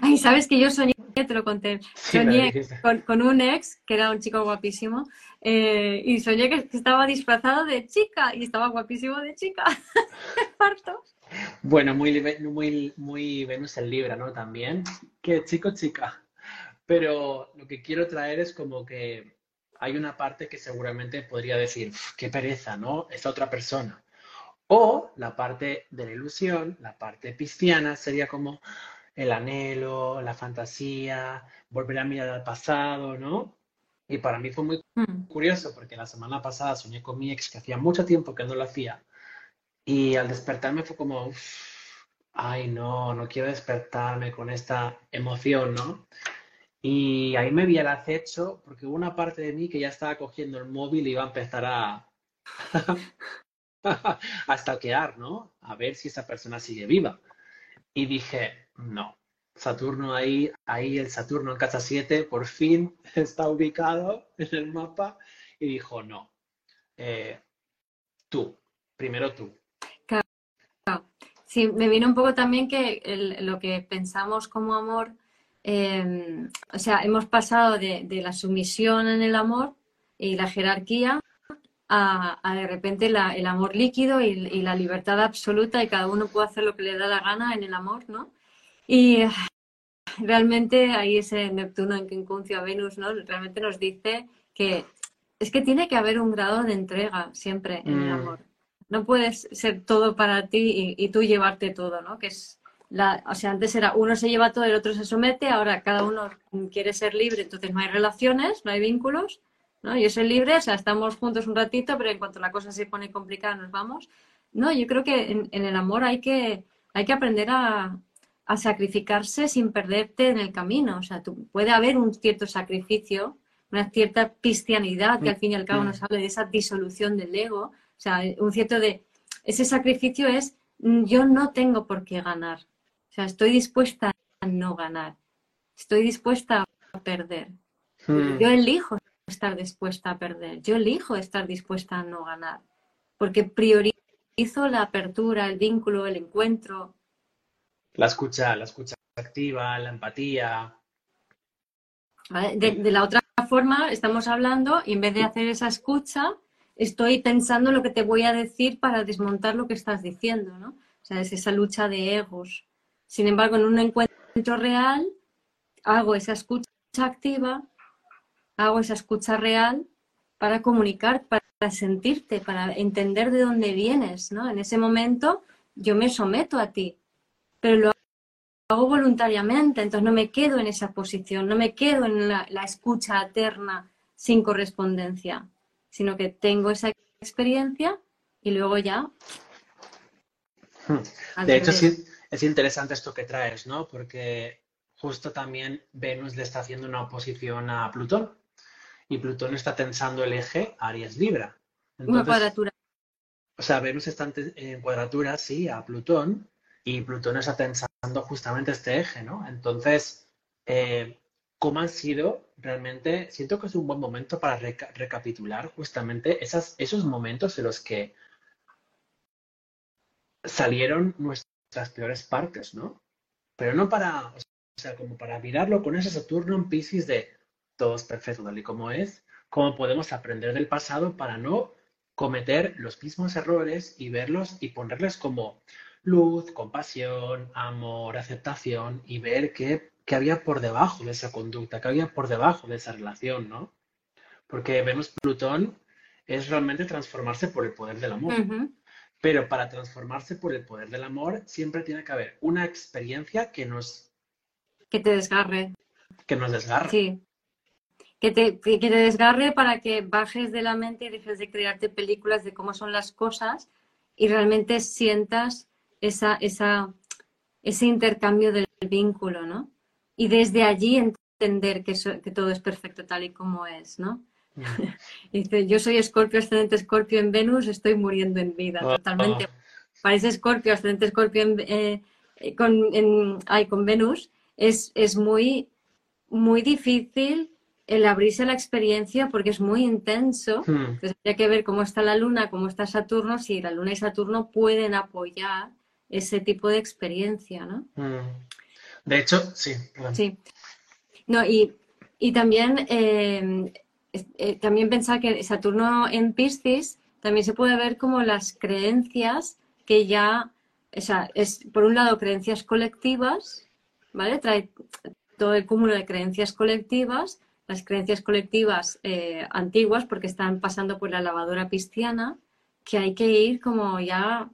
Ay, sabes que yo soñé, te lo conté, soñé con, un ex, que era un chico guapísimo, eh, y soñé que, estaba disfrazado de chica, y estaba guapísimo de chica. Parto. Bueno, muy, muy, muy Venus en Libra, ¿no? También. Que chico, chica. Pero lo que quiero traer es como que hay una parte que seguramente podría decir, qué pereza, ¿no? Esta otra persona. O la parte de la ilusión, la parte pisciana, sería como el anhelo, la fantasía, volver a mirar al pasado, ¿no? Y para mí fue muy mm. curioso porque la semana pasada soñé con mi ex que hacía mucho tiempo que no lo hacía. Y al despertarme fue como, ay, no, no quiero despertarme con esta emoción, ¿no? Y ahí me vi al acecho porque hubo una parte de mí que ya estaba cogiendo el móvil y iba a empezar a, a stalkear, ¿no? A ver si esa persona sigue viva. Y dije, no, Saturno ahí, ahí el Saturno en casa 7 por fin está ubicado en el mapa y dijo, no, eh, tú, primero tú. Claro. Sí, me vino un poco también que lo que pensamos como amor Em, o sea, hemos pasado de, la sumisión en el amor y la jerarquía a, de repente el amor líquido y, la libertad absoluta y cada uno puede hacer lo que le da la gana en el amor, ¿no? Y realmente ahí ese Neptuno en quincuncio a Venus, ¿no? Realmente nos dice que es que tiene que haber un grado de entrega siempre en el Mm. amor. No puedes ser todo para ti y, y tú llevarte todo, ¿no? Que es la, o sea, antes era uno se lleva todo, el otro se somete, ahora cada uno quiere ser libre, entonces no hay relaciones, no hay vínculos, ¿no? Yo soy libre, o sea, estamos juntos un ratito, pero en cuanto la cosa se pone complicada nos vamos. No, yo creo que en, en el amor hay que, hay que aprender a, a sacrificarse sin perderte en el camino. O sea, tú, puede haber un cierto sacrificio, una cierta cristianidad que al fin y al cabo Mm. nos habla de esa disolución del ego. O sea, un cierto de... Ese sacrificio es, mm, yo no tengo por qué ganar. O sea, estoy dispuesta a no ganar. Estoy dispuesta a perder. Mm. Yo elijo estar dispuesta a perder. Yo elijo estar dispuesta a no ganar. Porque priorizo la apertura, el vínculo, el encuentro. La escucha, la escucha activa, la empatía. de la otra forma, estamos hablando y en vez de hacer esa escucha, estoy pensando lo que te voy a decir para desmontar lo que estás diciendo, ¿no? O sea, es esa lucha de egos. Sin embargo, en un encuentro real, hago esa escucha activa, hago esa escucha real para comunicar, para sentirte, para entender de dónde vienes, ¿no? En ese momento yo me someto a ti, pero lo hago voluntariamente, entonces no me quedo en esa posición, no me quedo en la, la escucha eterna sin correspondencia, sino que tengo esa experiencia y luego ya. Hmm. De hecho, sí, es interesante esto que traes, ¿no? Porque justo también Venus le está haciendo una oposición a Plutón y Plutón está tensando el eje Aries-Libra. Una cuadratura. o sea, Venus está en cuadratura, sí, a Plutón y Plutón está tensando justamente este eje, ¿no? Entonces, eh, ¿cómo han sido realmente? Siento que es un buen momento para reca- recapitular justamente esas, esos momentos en los que salieron nuestras peores partes, ¿no? Pero no para, o sea, como para mirarlo con ese Saturno en Piscis de todo es perfecto tal y como es, cómo podemos aprender del pasado para no cometer los mismos errores y verlos y ponerles como luz, compasión, amor, aceptación y ver qué, qué había por debajo de esa conducta, qué había por debajo de esa relación, ¿no? Porque vemos Plutón es realmente transformarse por el poder del amor. Pero para transformarse por el poder del amor, siempre tiene que haber una experiencia que nos, Que te desgarre. que nos desgarra. Sí. Que te, que te desgarre para que bajes de la mente y dejes de crearte películas de cómo son las cosas y realmente sientas esa, esa, ese intercambio del vínculo, ¿no? Y desde allí entender que, todo es perfecto tal y como es, ¿no? Mm. Dice, yo soy Escorpio, ascendente Escorpio en Venus, estoy muriendo en vida, Oh, totalmente. Para ese Escorpio, ascendente Escorpio en, eh, con, en- ay, con Venus, es, es muy, muy difícil el abrirse a la experiencia porque es muy intenso. Mm. Entonces habría que ver cómo está la Luna, cómo está Saturno, si la Luna y Saturno pueden apoyar ese tipo de experiencia, ¿no? Mm. De hecho, sí. Sí. No, y, y también, eh, eh, también pensar que Saturno en Piscis también se puede ver como las creencias que ya, o sea, es por un lado creencias colectivas, ¿vale? Trae todo el cúmulo de creencias colectivas, las creencias colectivas eh, antiguas porque están pasando por la lavadora pisciana, que hay que ir como ya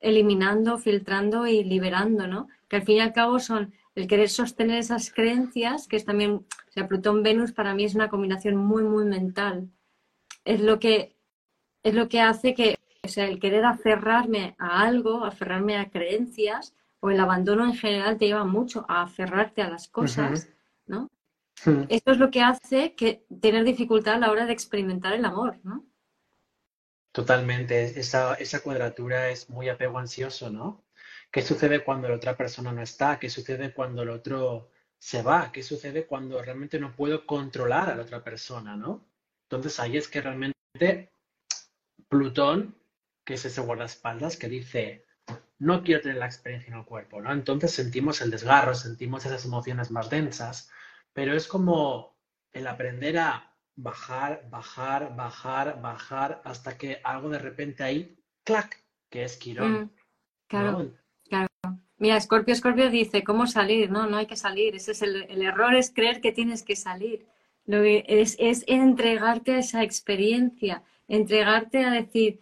eliminando, filtrando y liberando, ¿no? Que al fin y al cabo son el querer sostener esas creencias, que es también, o sea, Plutón-Venus para mí es una combinación muy, muy mental. Es lo que, es lo que hace que, o sea, el querer aferrarme a algo, aferrarme a creencias, o el abandono en general te lleva mucho a aferrarte a las cosas, ¿no? Mm. Esto es lo que hace que tener dificultad a la hora de experimentar el amor, ¿no? Totalmente. Esa, esa cuadratura es muy apego ansioso, ¿no? ¿Qué sucede cuando la otra persona no está? ¿Qué sucede cuando el otro se va? ¿Qué sucede cuando realmente no puedo controlar a la otra persona, ¿no? Entonces ahí es que realmente Plutón, que es ese guardaespaldas que dice, no quiero tener la experiencia en el cuerpo, ¿no? Entonces sentimos el desgarro, sentimos esas emociones más densas, pero es como el aprender a bajar, bajar, bajar, bajar, hasta que algo de repente ahí, clac, que es Quirón, Mm, claro. ¿no? Mira, Scorpio, Scorpio dice, ¿cómo salir? No, no hay que salir. Ese es el, el error, es creer que tienes que salir. Lo que es, es entregarte a esa experiencia, entregarte a decir,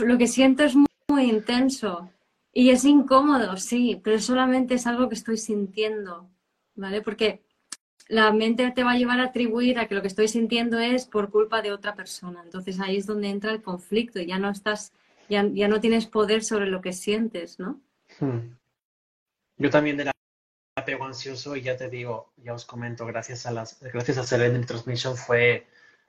lo que siento es muy, intenso y es incómodo, sí, pero solamente es algo que estoy sintiendo, ¿vale? Porque la mente te va a llevar a atribuir a que lo que estoy sintiendo es por culpa de otra persona. Entonces ahí es donde entra el conflicto, ya no estás, ya, ya no tienes poder sobre lo que sientes, ¿no? Hmm. Yo también de la apego ansioso, y ya te digo, ya os comento, gracias a las, gracias a Serendipity Transmission fue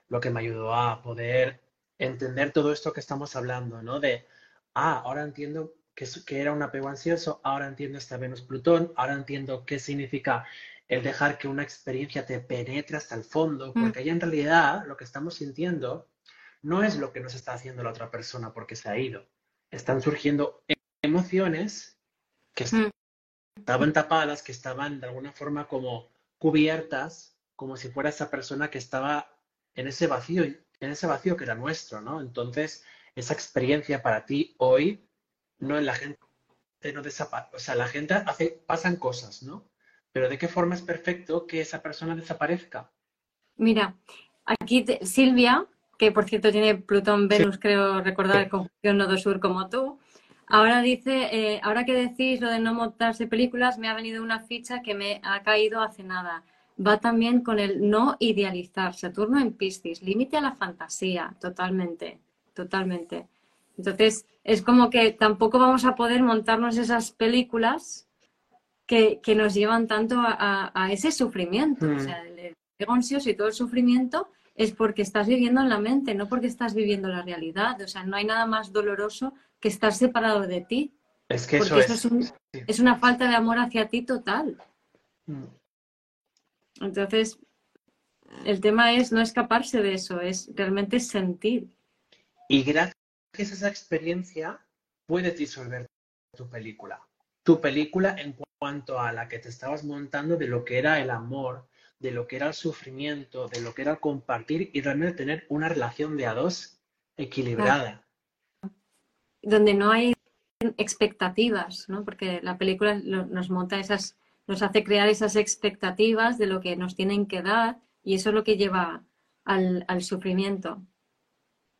lo que me ayudó a poder entender todo esto que estamos hablando, ¿no? De, ah, ahora entiendo que, que era un apego ansioso, ahora entiendo esta Venus-Plutón, ahora entiendo qué significa el dejar que una experiencia te penetre hasta el fondo, mm. porque ahí en realidad lo que estamos sintiendo no es lo que nos está haciendo la otra persona porque se ha ido. Están surgiendo emociones que mm. estaban tapadas, que estaban de alguna forma como cubiertas, como si fuera esa persona que estaba en ese vacío en ese vacío que era nuestro, ¿no? Entonces, esa experiencia para ti hoy, no en la gente no desaparece, o sea, la gente hace, pasan cosas, ¿no? Pero ¿de qué forma es perfecto que esa persona desaparezca? Mira, aquí Silvia, que por cierto tiene Plutón, Venus, creo recordar, sí. conjunción Nodo Sur como tú, ahora dice, eh, ahora que decís lo de no montarse películas, me ha venido una ficha que me ha caído hace nada va también con el no idealizar. Saturno en Piscis, límite a la fantasía, totalmente, totalmente. Entonces, es como que tampoco vamos a poder montarnos esas películas que, que nos llevan tanto a, a, ese sufrimiento. Mm. O sea, el ego ansioso y todo el sufrimiento es porque estás viviendo en la mente, no porque estás viviendo la realidad. O sea, no hay nada más doloroso que estar separado de ti. Es que eso, eso es, es, un, sí. es, una falta de amor hacia ti total. Mm. Entonces, el tema es no escaparse de eso, es realmente sentir. Y gracias a esa experiencia puedes disolver tu película. Tu película en cuanto a la que te estabas montando de lo que era el amor, de lo que era el sufrimiento, de lo que era el compartir y realmente tener una relación de a dos equilibrada. Donde no hay expectativas, ¿no? Porque la película nos monta esas nos hace crear esas expectativas de lo que nos tienen que dar y eso es lo que lleva al, al sufrimiento.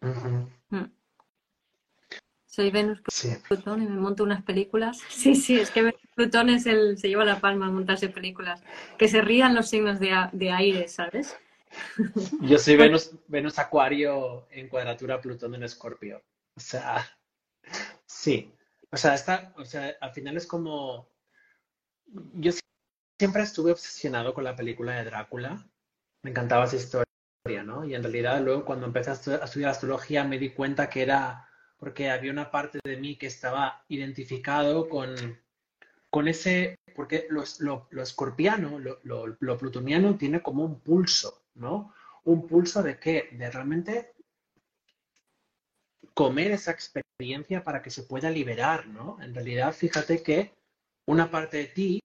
Uh -huh. mm. Soy Venus sí. Plutón y me monto unas películas. Sí, sí, es que Venus Plutón es el, se lleva la palma a montarse películas. Que se rían los signos de, de aire, ¿sabes? Yo soy Venus, Venus Acuario en cuadratura Plutón en Escorpio. O sea, sí. O sea, está, o sea, al final es como yo siempre estuve obsesionado con la película de Drácula. Me encantaba esa historia, ¿no? Y en realidad luego cuando empecé a estudiar astrología me di cuenta que era porque había una parte de mí que estaba identificado con, con ese, porque lo, lo, escorpiano, lo, lo, plutoniano tiene como un pulso, ¿no? Un pulso de qué? De realmente comer esa experiencia para que se pueda liberar, ¿no? En realidad, fíjate que una parte de ti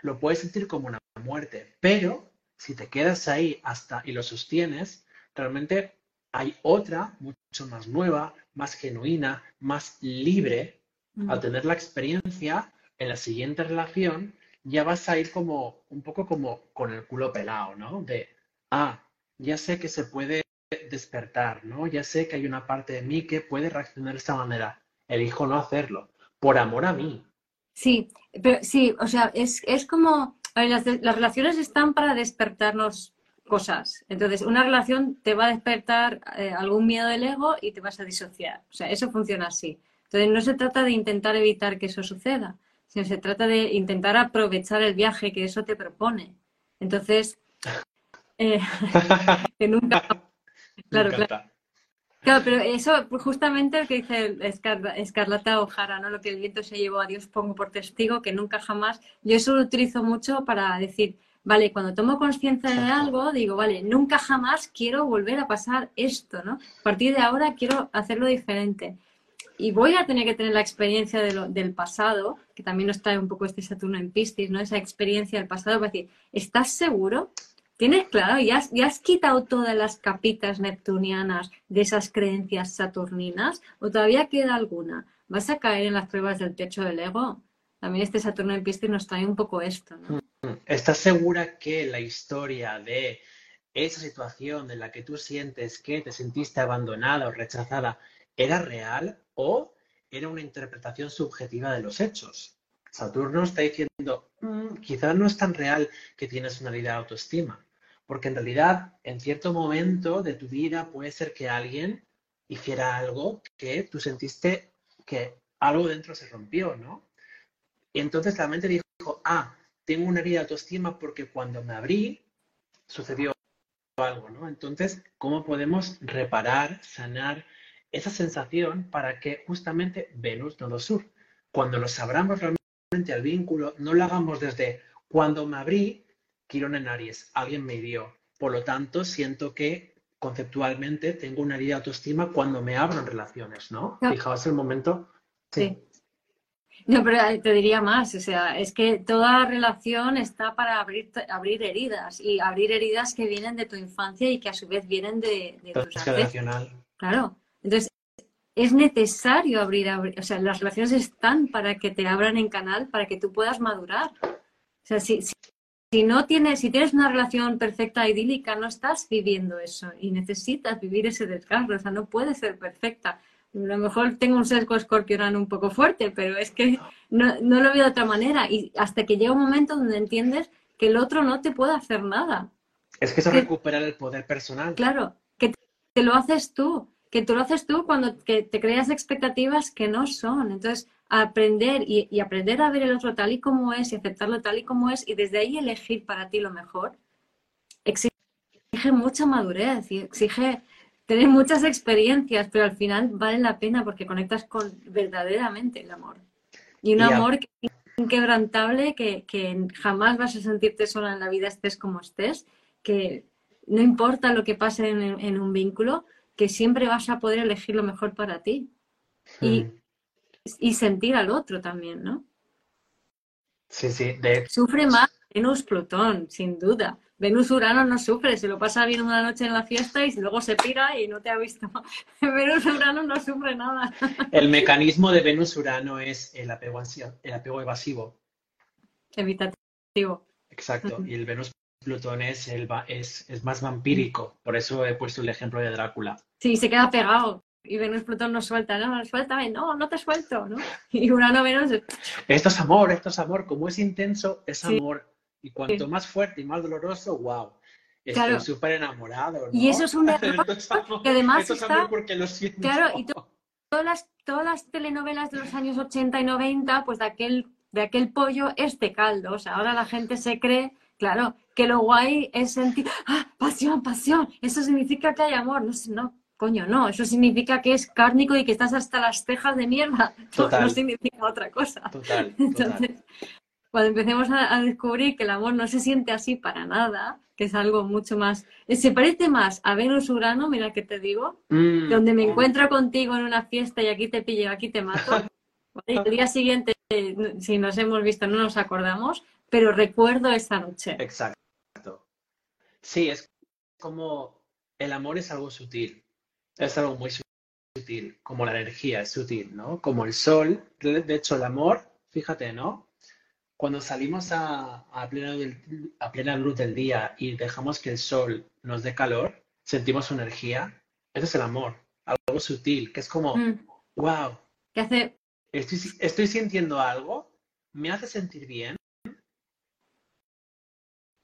lo puedes sentir como una muerte, pero si te quedas ahí hasta y lo sostienes, realmente hay otra mucho más nueva, más genuina, más libre. Mm. Al tener la experiencia en la siguiente relación, ya vas a ir como un poco como con el culo pelado, ¿no? De, ah, ya sé que se puede despertar, ¿no? Ya sé que hay una parte de mí que puede reaccionar de esta manera. Elijo no hacerlo, por amor a mí, Sí, pero sí, o sea, es, es como, las, las, relaciones están para despertarnos cosas. Entonces, una relación te va a despertar eh, algún miedo del ego y te vas a disociar. O sea, eso funciona así. Entonces, no se trata de intentar evitar que eso suceda, sino se trata de intentar aprovechar el viaje que eso te propone. Entonces, eh, que nunca... Claro, claro. Claro, pero eso pues, justamente lo que dice Escarlata Ojara, ¿no? Lo que el viento se llevó a Dios pongo por testigo, que nunca jamás. Yo eso lo utilizo mucho para decir, vale, cuando tomo conciencia de algo, digo, vale, nunca jamás quiero volver a pasar esto, ¿no? A partir de ahora quiero hacerlo diferente. Y voy a tener que tener la experiencia de lo, del pasado, que también nos trae un poco este Saturno en Piscis, ¿no? Esa experiencia del pasado para decir, ¿estás seguro? Tienes claro, ya has, ya has quitado todas las capitas neptunianas de esas creencias saturninas o todavía queda alguna. ¿Vas a caer en las pruebas del techo del ego? También este Saturno en Piscis nos trae un poco esto, ¿no? Mm, ¿Estás segura que la historia de esa situación en la que tú sientes que te sentiste abandonada o rechazada era real o era una interpretación subjetiva de los hechos. Saturno está diciendo, mm, quizás no es tan real que tienes una herida de autoestima, porque en realidad en cierto momento de tu vida puede ser que alguien hiciera algo que tú sentiste que algo dentro se rompió, ¿no? Y entonces la mente dijo, ah, tengo una herida de autoestima porque cuando me abrí sucedió algo, ¿no? Entonces, ¿cómo podemos reparar, sanar esa sensación para que justamente Venus, nodo sur, cuando nos abramos realmente al vínculo, no lo hagamos desde cuando me abrí, Quirón en Aries, alguien me dio. Por lo tanto, siento que conceptualmente tengo una herida de autoestima cuando me abro en relaciones, ¿no? Fijaos el momento. sí. No, pero te diría más, o sea, es que toda relación está para abrir, abrir heridas y abrir heridas que vienen de tu infancia y que a su vez vienen de, de tus Claro, entonces es necesario abrir, o sea, las relaciones están para que te abran en canal, para que tú puedas madurar. O sea, si, si, no tienes, si tienes una relación perfecta, idílica, no estás viviendo eso y necesitas vivir ese desgarro, o sea, no puede ser perfecta lo mejor tengo un sesgo escorpionano un poco fuerte, pero es que no, lo veo de otra manera. Y hasta que llega un momento donde entiendes que el otro no te puede hacer nada. Es que es recuperar el poder personal. Claro, que te lo haces tú, que tú lo haces tú cuando te creas expectativas que no son. Entonces, aprender y, y, aprender a ver el otro tal y como es y aceptarlo tal y como es y desde ahí elegir para ti lo mejor, exige mucha madurez y exige tener muchas experiencias, pero al final vale la pena porque conectas con verdaderamente el amor. Y un amor inquebrantable que, jamás vas a sentirte sola en la vida, estés como estés, que no importa lo que pase en, un vínculo, que siempre vas a poder elegir lo mejor para ti. Y, hmm. y sentir al otro también, ¿no? Sí, sí. Sufre más Venus Plutón, sin duda. Venus Urano no sufre, se lo pasa bien una noche en la fiesta y luego se pira y no te ha visto. Venus Urano no sufre nada. El mecanismo de Venus Urano es el apego, el apego evasivo. Evitativo. Exacto. Y el Venus Plutón es, el, es, es más vampírico. Por eso he puesto el ejemplo de Drácula. Sí, se queda pegado. Y Venus Plutón no suelta, no, suéltame, no, no te suelto, ¿no? Y Urano Venus. Esto es amor, esto es amor. Como es intenso, es amor y cuanto más fuerte y más doloroso, wow. Estoy súper enamorado. Y eso es un error que además está... porque lo siento. Claro, y todas, las, todas las telenovelas de los años 80 y 90, pues de aquel, de aquel pollo, este caldo. O sea, ahora la gente se cree, claro, que lo guay es sentir, ah, pasión, pasión. Eso significa que hay amor. No, no, coño, no. Eso significa que es cárnico y que estás hasta las cejas de mierda. Total. No, significa otra cosa. Total. Entonces, cuando empecemos a, descubrir que el amor no se siente así para nada, que es algo mucho más, se parece más a Venus Urano, mira que te digo, mm. donde me encuentro contigo en una fiesta y aquí te pillo, aquí te mato. el día siguiente, si nos hemos visto, no nos acordamos, pero recuerdo esa noche. Exacto. Sí, es como el amor es algo sutil, es algo muy sutil, como la energía es sutil, ¿no? Como el sol, de hecho el amor, fíjate, ¿no? Cuando salimos a, a, plena a, plena luz del día y dejamos que el sol nos dé calor, sentimos su energía. Ese es el amor, algo sutil, que es como, wow. Mm. ¿Qué hace? Estoy, estoy sintiendo algo, me hace sentir bien.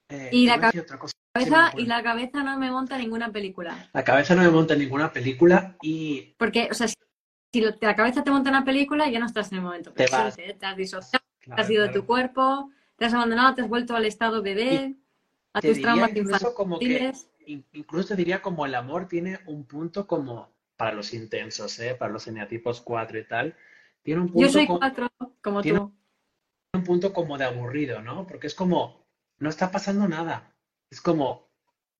Eh, y, la cabeza, y la cabeza no me monta ninguna película. La cabeza no me monta ninguna película y... Porque, o sea, si, la cabeza te monta una película, ya no estás en el momento. Te vas. Te has disociado has ido de tu cuerpo, te has abandonado, te has vuelto al estado bebé, a tus traumas infantiles. incluso te diría como el amor tiene un punto como para los intensos, ¿eh? para los eneatipos 4 y tal. Tiene un punto Yo soy 4, como, tú. Un punto como de aburrido, ¿no? Porque es como, no está pasando nada. Es como,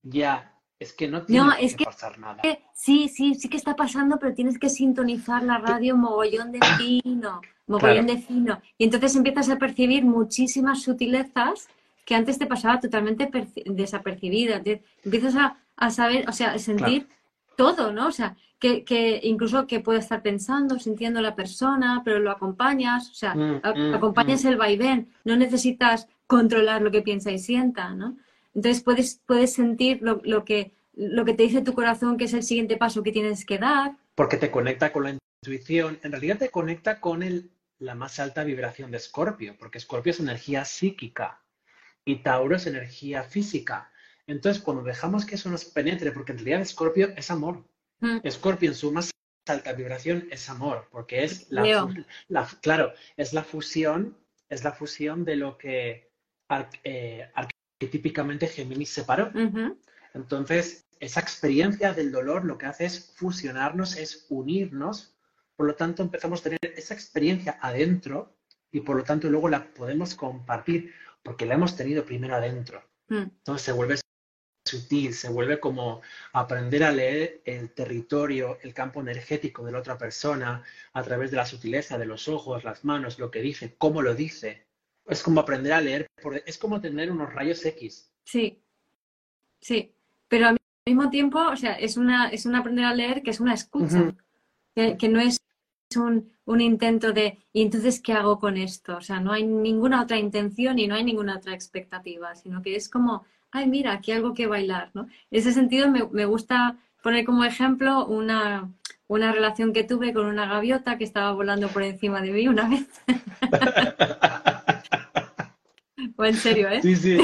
ya, es que no tiene que, pasar nada. sí, sí, sí que está pasando, pero tienes que sintonizar la radio mogollón de fino mogollón de fino. Y entonces empiezas a percibir muchísimas sutilezas que antes te pasaba totalmente desapercibidas. Empiezas a, saber, o sea, a sentir todo, ¿no? O sea, que, incluso que puede estar pensando, sintiendo la persona, pero lo acompañas, o sea, mm, mm, acompañas mm. el vaivén, no necesitas controlar lo que piensa y sienta, ¿no? Entonces puedes, puedes sentir lo, lo, que, lo que te dice tu corazón que es el siguiente paso que tienes que dar. Porque te conecta con la intuición, en realidad te conecta con el, la más alta vibración de Escorpio, porque Escorpio es energía psíquica y Tauro es energía física. Entonces, cuando dejamos que eso nos penetre, porque en realidad Escorpio es amor. Escorpio en su más alta vibración es amor, porque es la, la, claro, es la fusión, es la fusión de lo que eh, arquetípicamente Géminis separó. Entonces, esa experiencia del dolor lo que hace es fusionarnos, es unirnos, por lo tanto empezamos a tener esa experiencia adentro y por lo tanto luego la podemos compartir porque la hemos tenido primero adentro. Mm. Entonces se vuelve sutil, se vuelve como aprender a leer el territorio, el campo energético de la otra persona a través de la sutileza de los ojos, las manos, lo que dice, cómo lo dice. Es como aprender a leer, es como tener unos rayos X. Sí, sí, pero al mismo tiempo, o sea, es una, es un aprender a leer que es una escucha, que, no es un, un, intento de, ¿y entonces qué hago con esto? O sea, no hay ninguna otra intención y no hay ninguna otra expectativa, sino que es como ay, mira, aquí algo que bailar, ¿no? En ese sentido me, gusta poner como ejemplo una, relación que tuve con una gaviota que estaba volando por encima de mí una vez. o en serio, ¿eh? Sí, sí,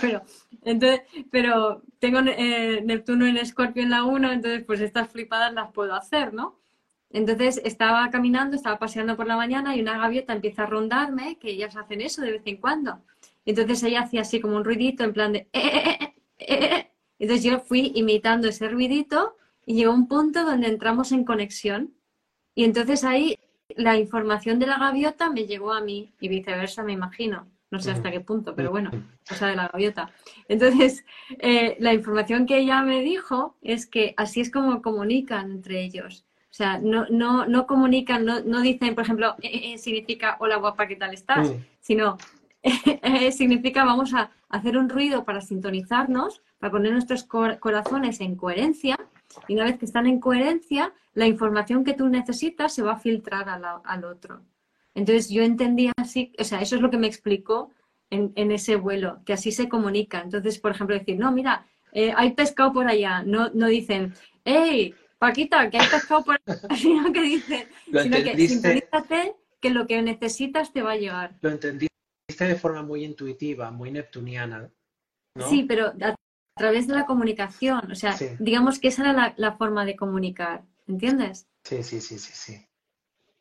pero, entonces, pero tengo eh, Neptuno en Escorpio en la 1, entonces pues estas flipadas las puedo hacer, ¿no? Entonces estaba caminando, estaba paseando por la mañana y una gaviota empieza a rondarme, que ellas hacen eso de vez en cuando. Entonces ella hacía así como un ruidito en plan de... Eh, eh, eh, entonces yo fui imitando ese ruidito y llegó un punto donde entramos en conexión. Y entonces ahí la información de la gaviota me llegó a mí y viceversa, me imagino. No sé hasta qué punto, pero bueno, cosa de la gaviota. Entonces, la información que ella me dijo es que así es como comunican entre ellos. O sea, no, no, no comunican, no, no dicen, por ejemplo, significa hola guapa, ¿qué tal estás? Sino significa vamos a hacer un ruido para sintonizarnos, para poner nuestros corazones en coherencia. Y una vez que están en coherencia, la información que tú necesitas se va a filtrar al, otro. Entonces yo entendía así, o sea, eso es lo que me explicó en, ese vuelo, que así se comunica. Entonces, por ejemplo, decir, no, mira, eh, hay pescado por allá. No, no dicen, hey, Paquita, que hay pescado por allá, sino que dicen, sino que sintonízate que lo que necesitas te va a llegar. Lo entendí de forma muy intuitiva, muy neptuniana. Sí, pero a través de la comunicación. O sea, digamos que esa era la, forma de comunicar. ¿Entiendes? Sí, sí, sí, sí, sí.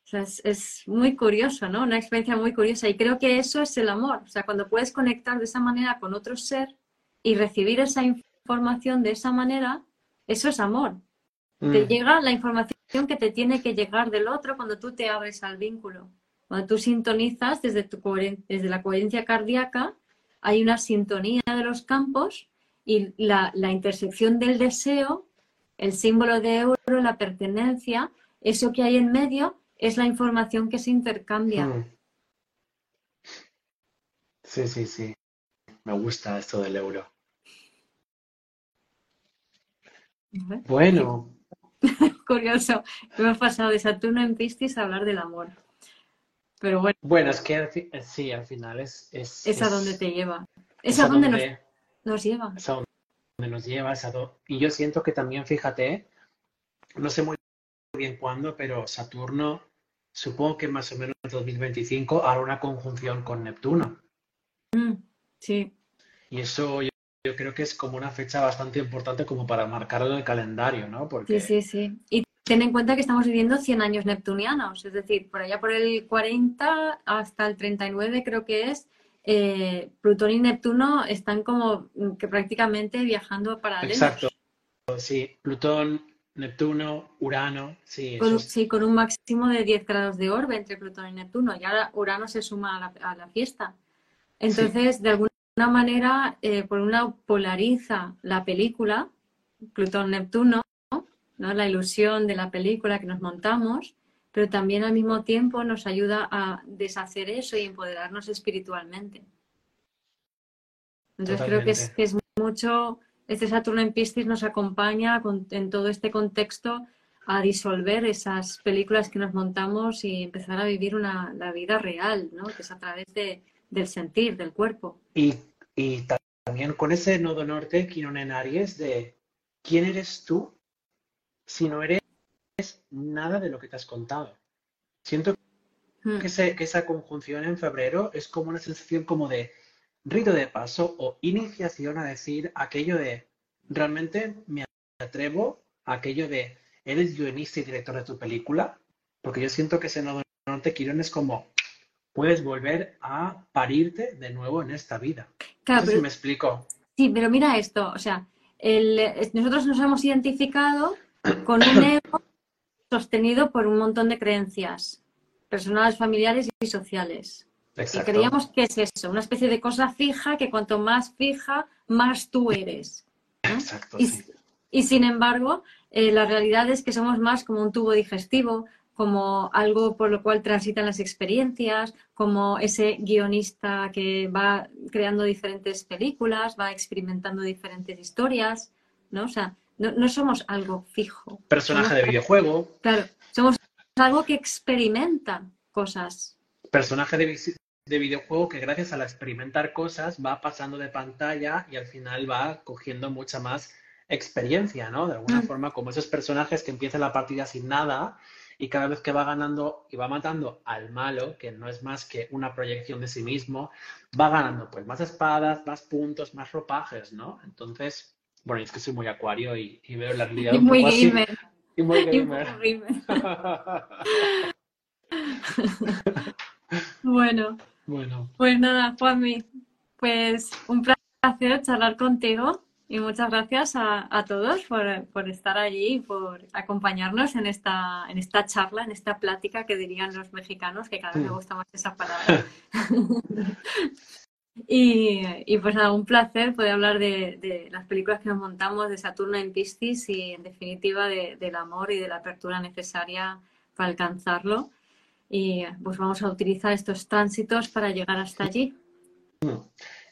O sea, es, muy curioso, ¿no? Una experiencia muy curiosa. Y creo que eso es el amor. O sea, cuando puedes conectar de esa manera con otro ser y recibir esa información de esa manera, eso es amor. Te mm. llega la información que te tiene que llegar del otro cuando tú te abres al vínculo. Cuando tú sintonizas desde, tu desde la coherencia cardíaca, hay una sintonía de los campos y la, intersección del deseo, el símbolo de euro, la pertenencia, eso que hay en medio es la información que se intercambia. Hmm. Sí, sí, sí. Me gusta esto del euro. Bueno. Curioso. Hemos pasado de Saturno en Piscis a hablar del amor. Pero bueno. Bueno, es que sí, al final es... Es, a donde te lleva. Es, a donde, nos, lleva. Es a donde nos lleva. Y yo siento que también, fíjate, no sé muy bien cuándo, pero Saturno, supongo que más o menos en 2025 hará una conjunción con Neptuno. Mm, sí. Y eso yo, creo que es como una fecha bastante importante como para marcarlo en el calendario, ¿no? Porque... Sí, sí, sí. Ten en cuenta que estamos viviendo 100 años neptunianos, es decir, por allá por el 40 hasta el 39 creo que es, eh, Plutón y Neptuno están como que prácticamente viajando paralelos. Exacto, sí, Plutón, Neptuno, Urano, sí. Con, Sí, con un máximo de 10 grados de orbe entre Plutón y Neptuno, y ahora Urano se suma a la, fiesta. Entonces, de alguna manera, eh, por una polariza la película, Plutón-Neptuno, la ilusión de la película que nos montamos, pero también al mismo tiempo nos ayuda a deshacer eso y empoderarnos espiritualmente. Entonces creo que es, es, mucho, este Saturno en Piscis nos acompaña en todo este contexto a disolver esas películas que nos montamos y empezar a vivir una, la vida real, ¿no? que es a través de, del sentir, del cuerpo. Y, y también con ese nodo norte, Quirón en Aries, de quién eres tú si no eres nada de lo que te has contado. Siento Mm. que, que esa conjunción en febrero es como una sensación como de rito de paso o iniciación a decir aquello de realmente me atrevo a aquello de eres guionista y director de tu película, porque yo siento que ese nodo norte Quirón es como puedes volver a parirte de nuevo en esta vida. Claro, no sé pero- si me explico. Sí, pero mira esto, o sea, el- es- nosotros nos hemos identificado con un ego sostenido por un montón de creencias personales, familiares y sociales. Y Exacto. creíamos que es eso, una especie de cosa fija que cuanto más fija, más tú eres. ¿no? Exacto, Y, sí. y sin embargo, eh, la realidad es que somos más como un tubo digestivo, como algo por lo cual transitan las experiencias, como ese guionista que va creando diferentes películas, va experimentando diferentes historias, ¿no? O sea, no, no somos algo fijo. Personaje Somos- de videojuego, Claro, somos algo que experimenta cosas. personaje de, de videojuego que gracias al experimentar cosas va pasando de pantalla y al final va cogiendo mucha más experiencia, ¿no? De alguna Mm. forma, como esos personajes que empiezan la partida sin nada y cada vez que va ganando y va matando al malo, que no es más que una proyección de sí mismo, va ganando pues más espadas, más puntos, más ropajes, ¿no? Entonces, bueno, es que soy muy acuario y, y veo la realidad Y muy así. gamer. Y muy y muy gamer. gamer. Bueno, Bueno, pues nada, Juanmi, pues un placer charlar contigo y muchas gracias a, a todos por, por estar allí y por acompañarnos en esta, en esta charla, en esta plática que dirían los mexicanos, que cada vez me Mm. gusta más esa palabra. Y, y pues nada, un placer poder hablar de, las películas que nos montamos de Saturno en Piscis y en definitiva de- del amor y de la apertura necesaria para alcanzarlo. Y pues vamos a utilizar estos tránsitos para llegar hasta allí.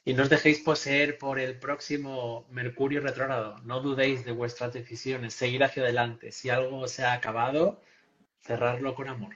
Y no os dejéis poseer por el próximo Mercurio retrógrado. No dudéis de vuestras decisiones. Seguir hacia adelante. Si algo se ha acabado, cerrarlo con amor.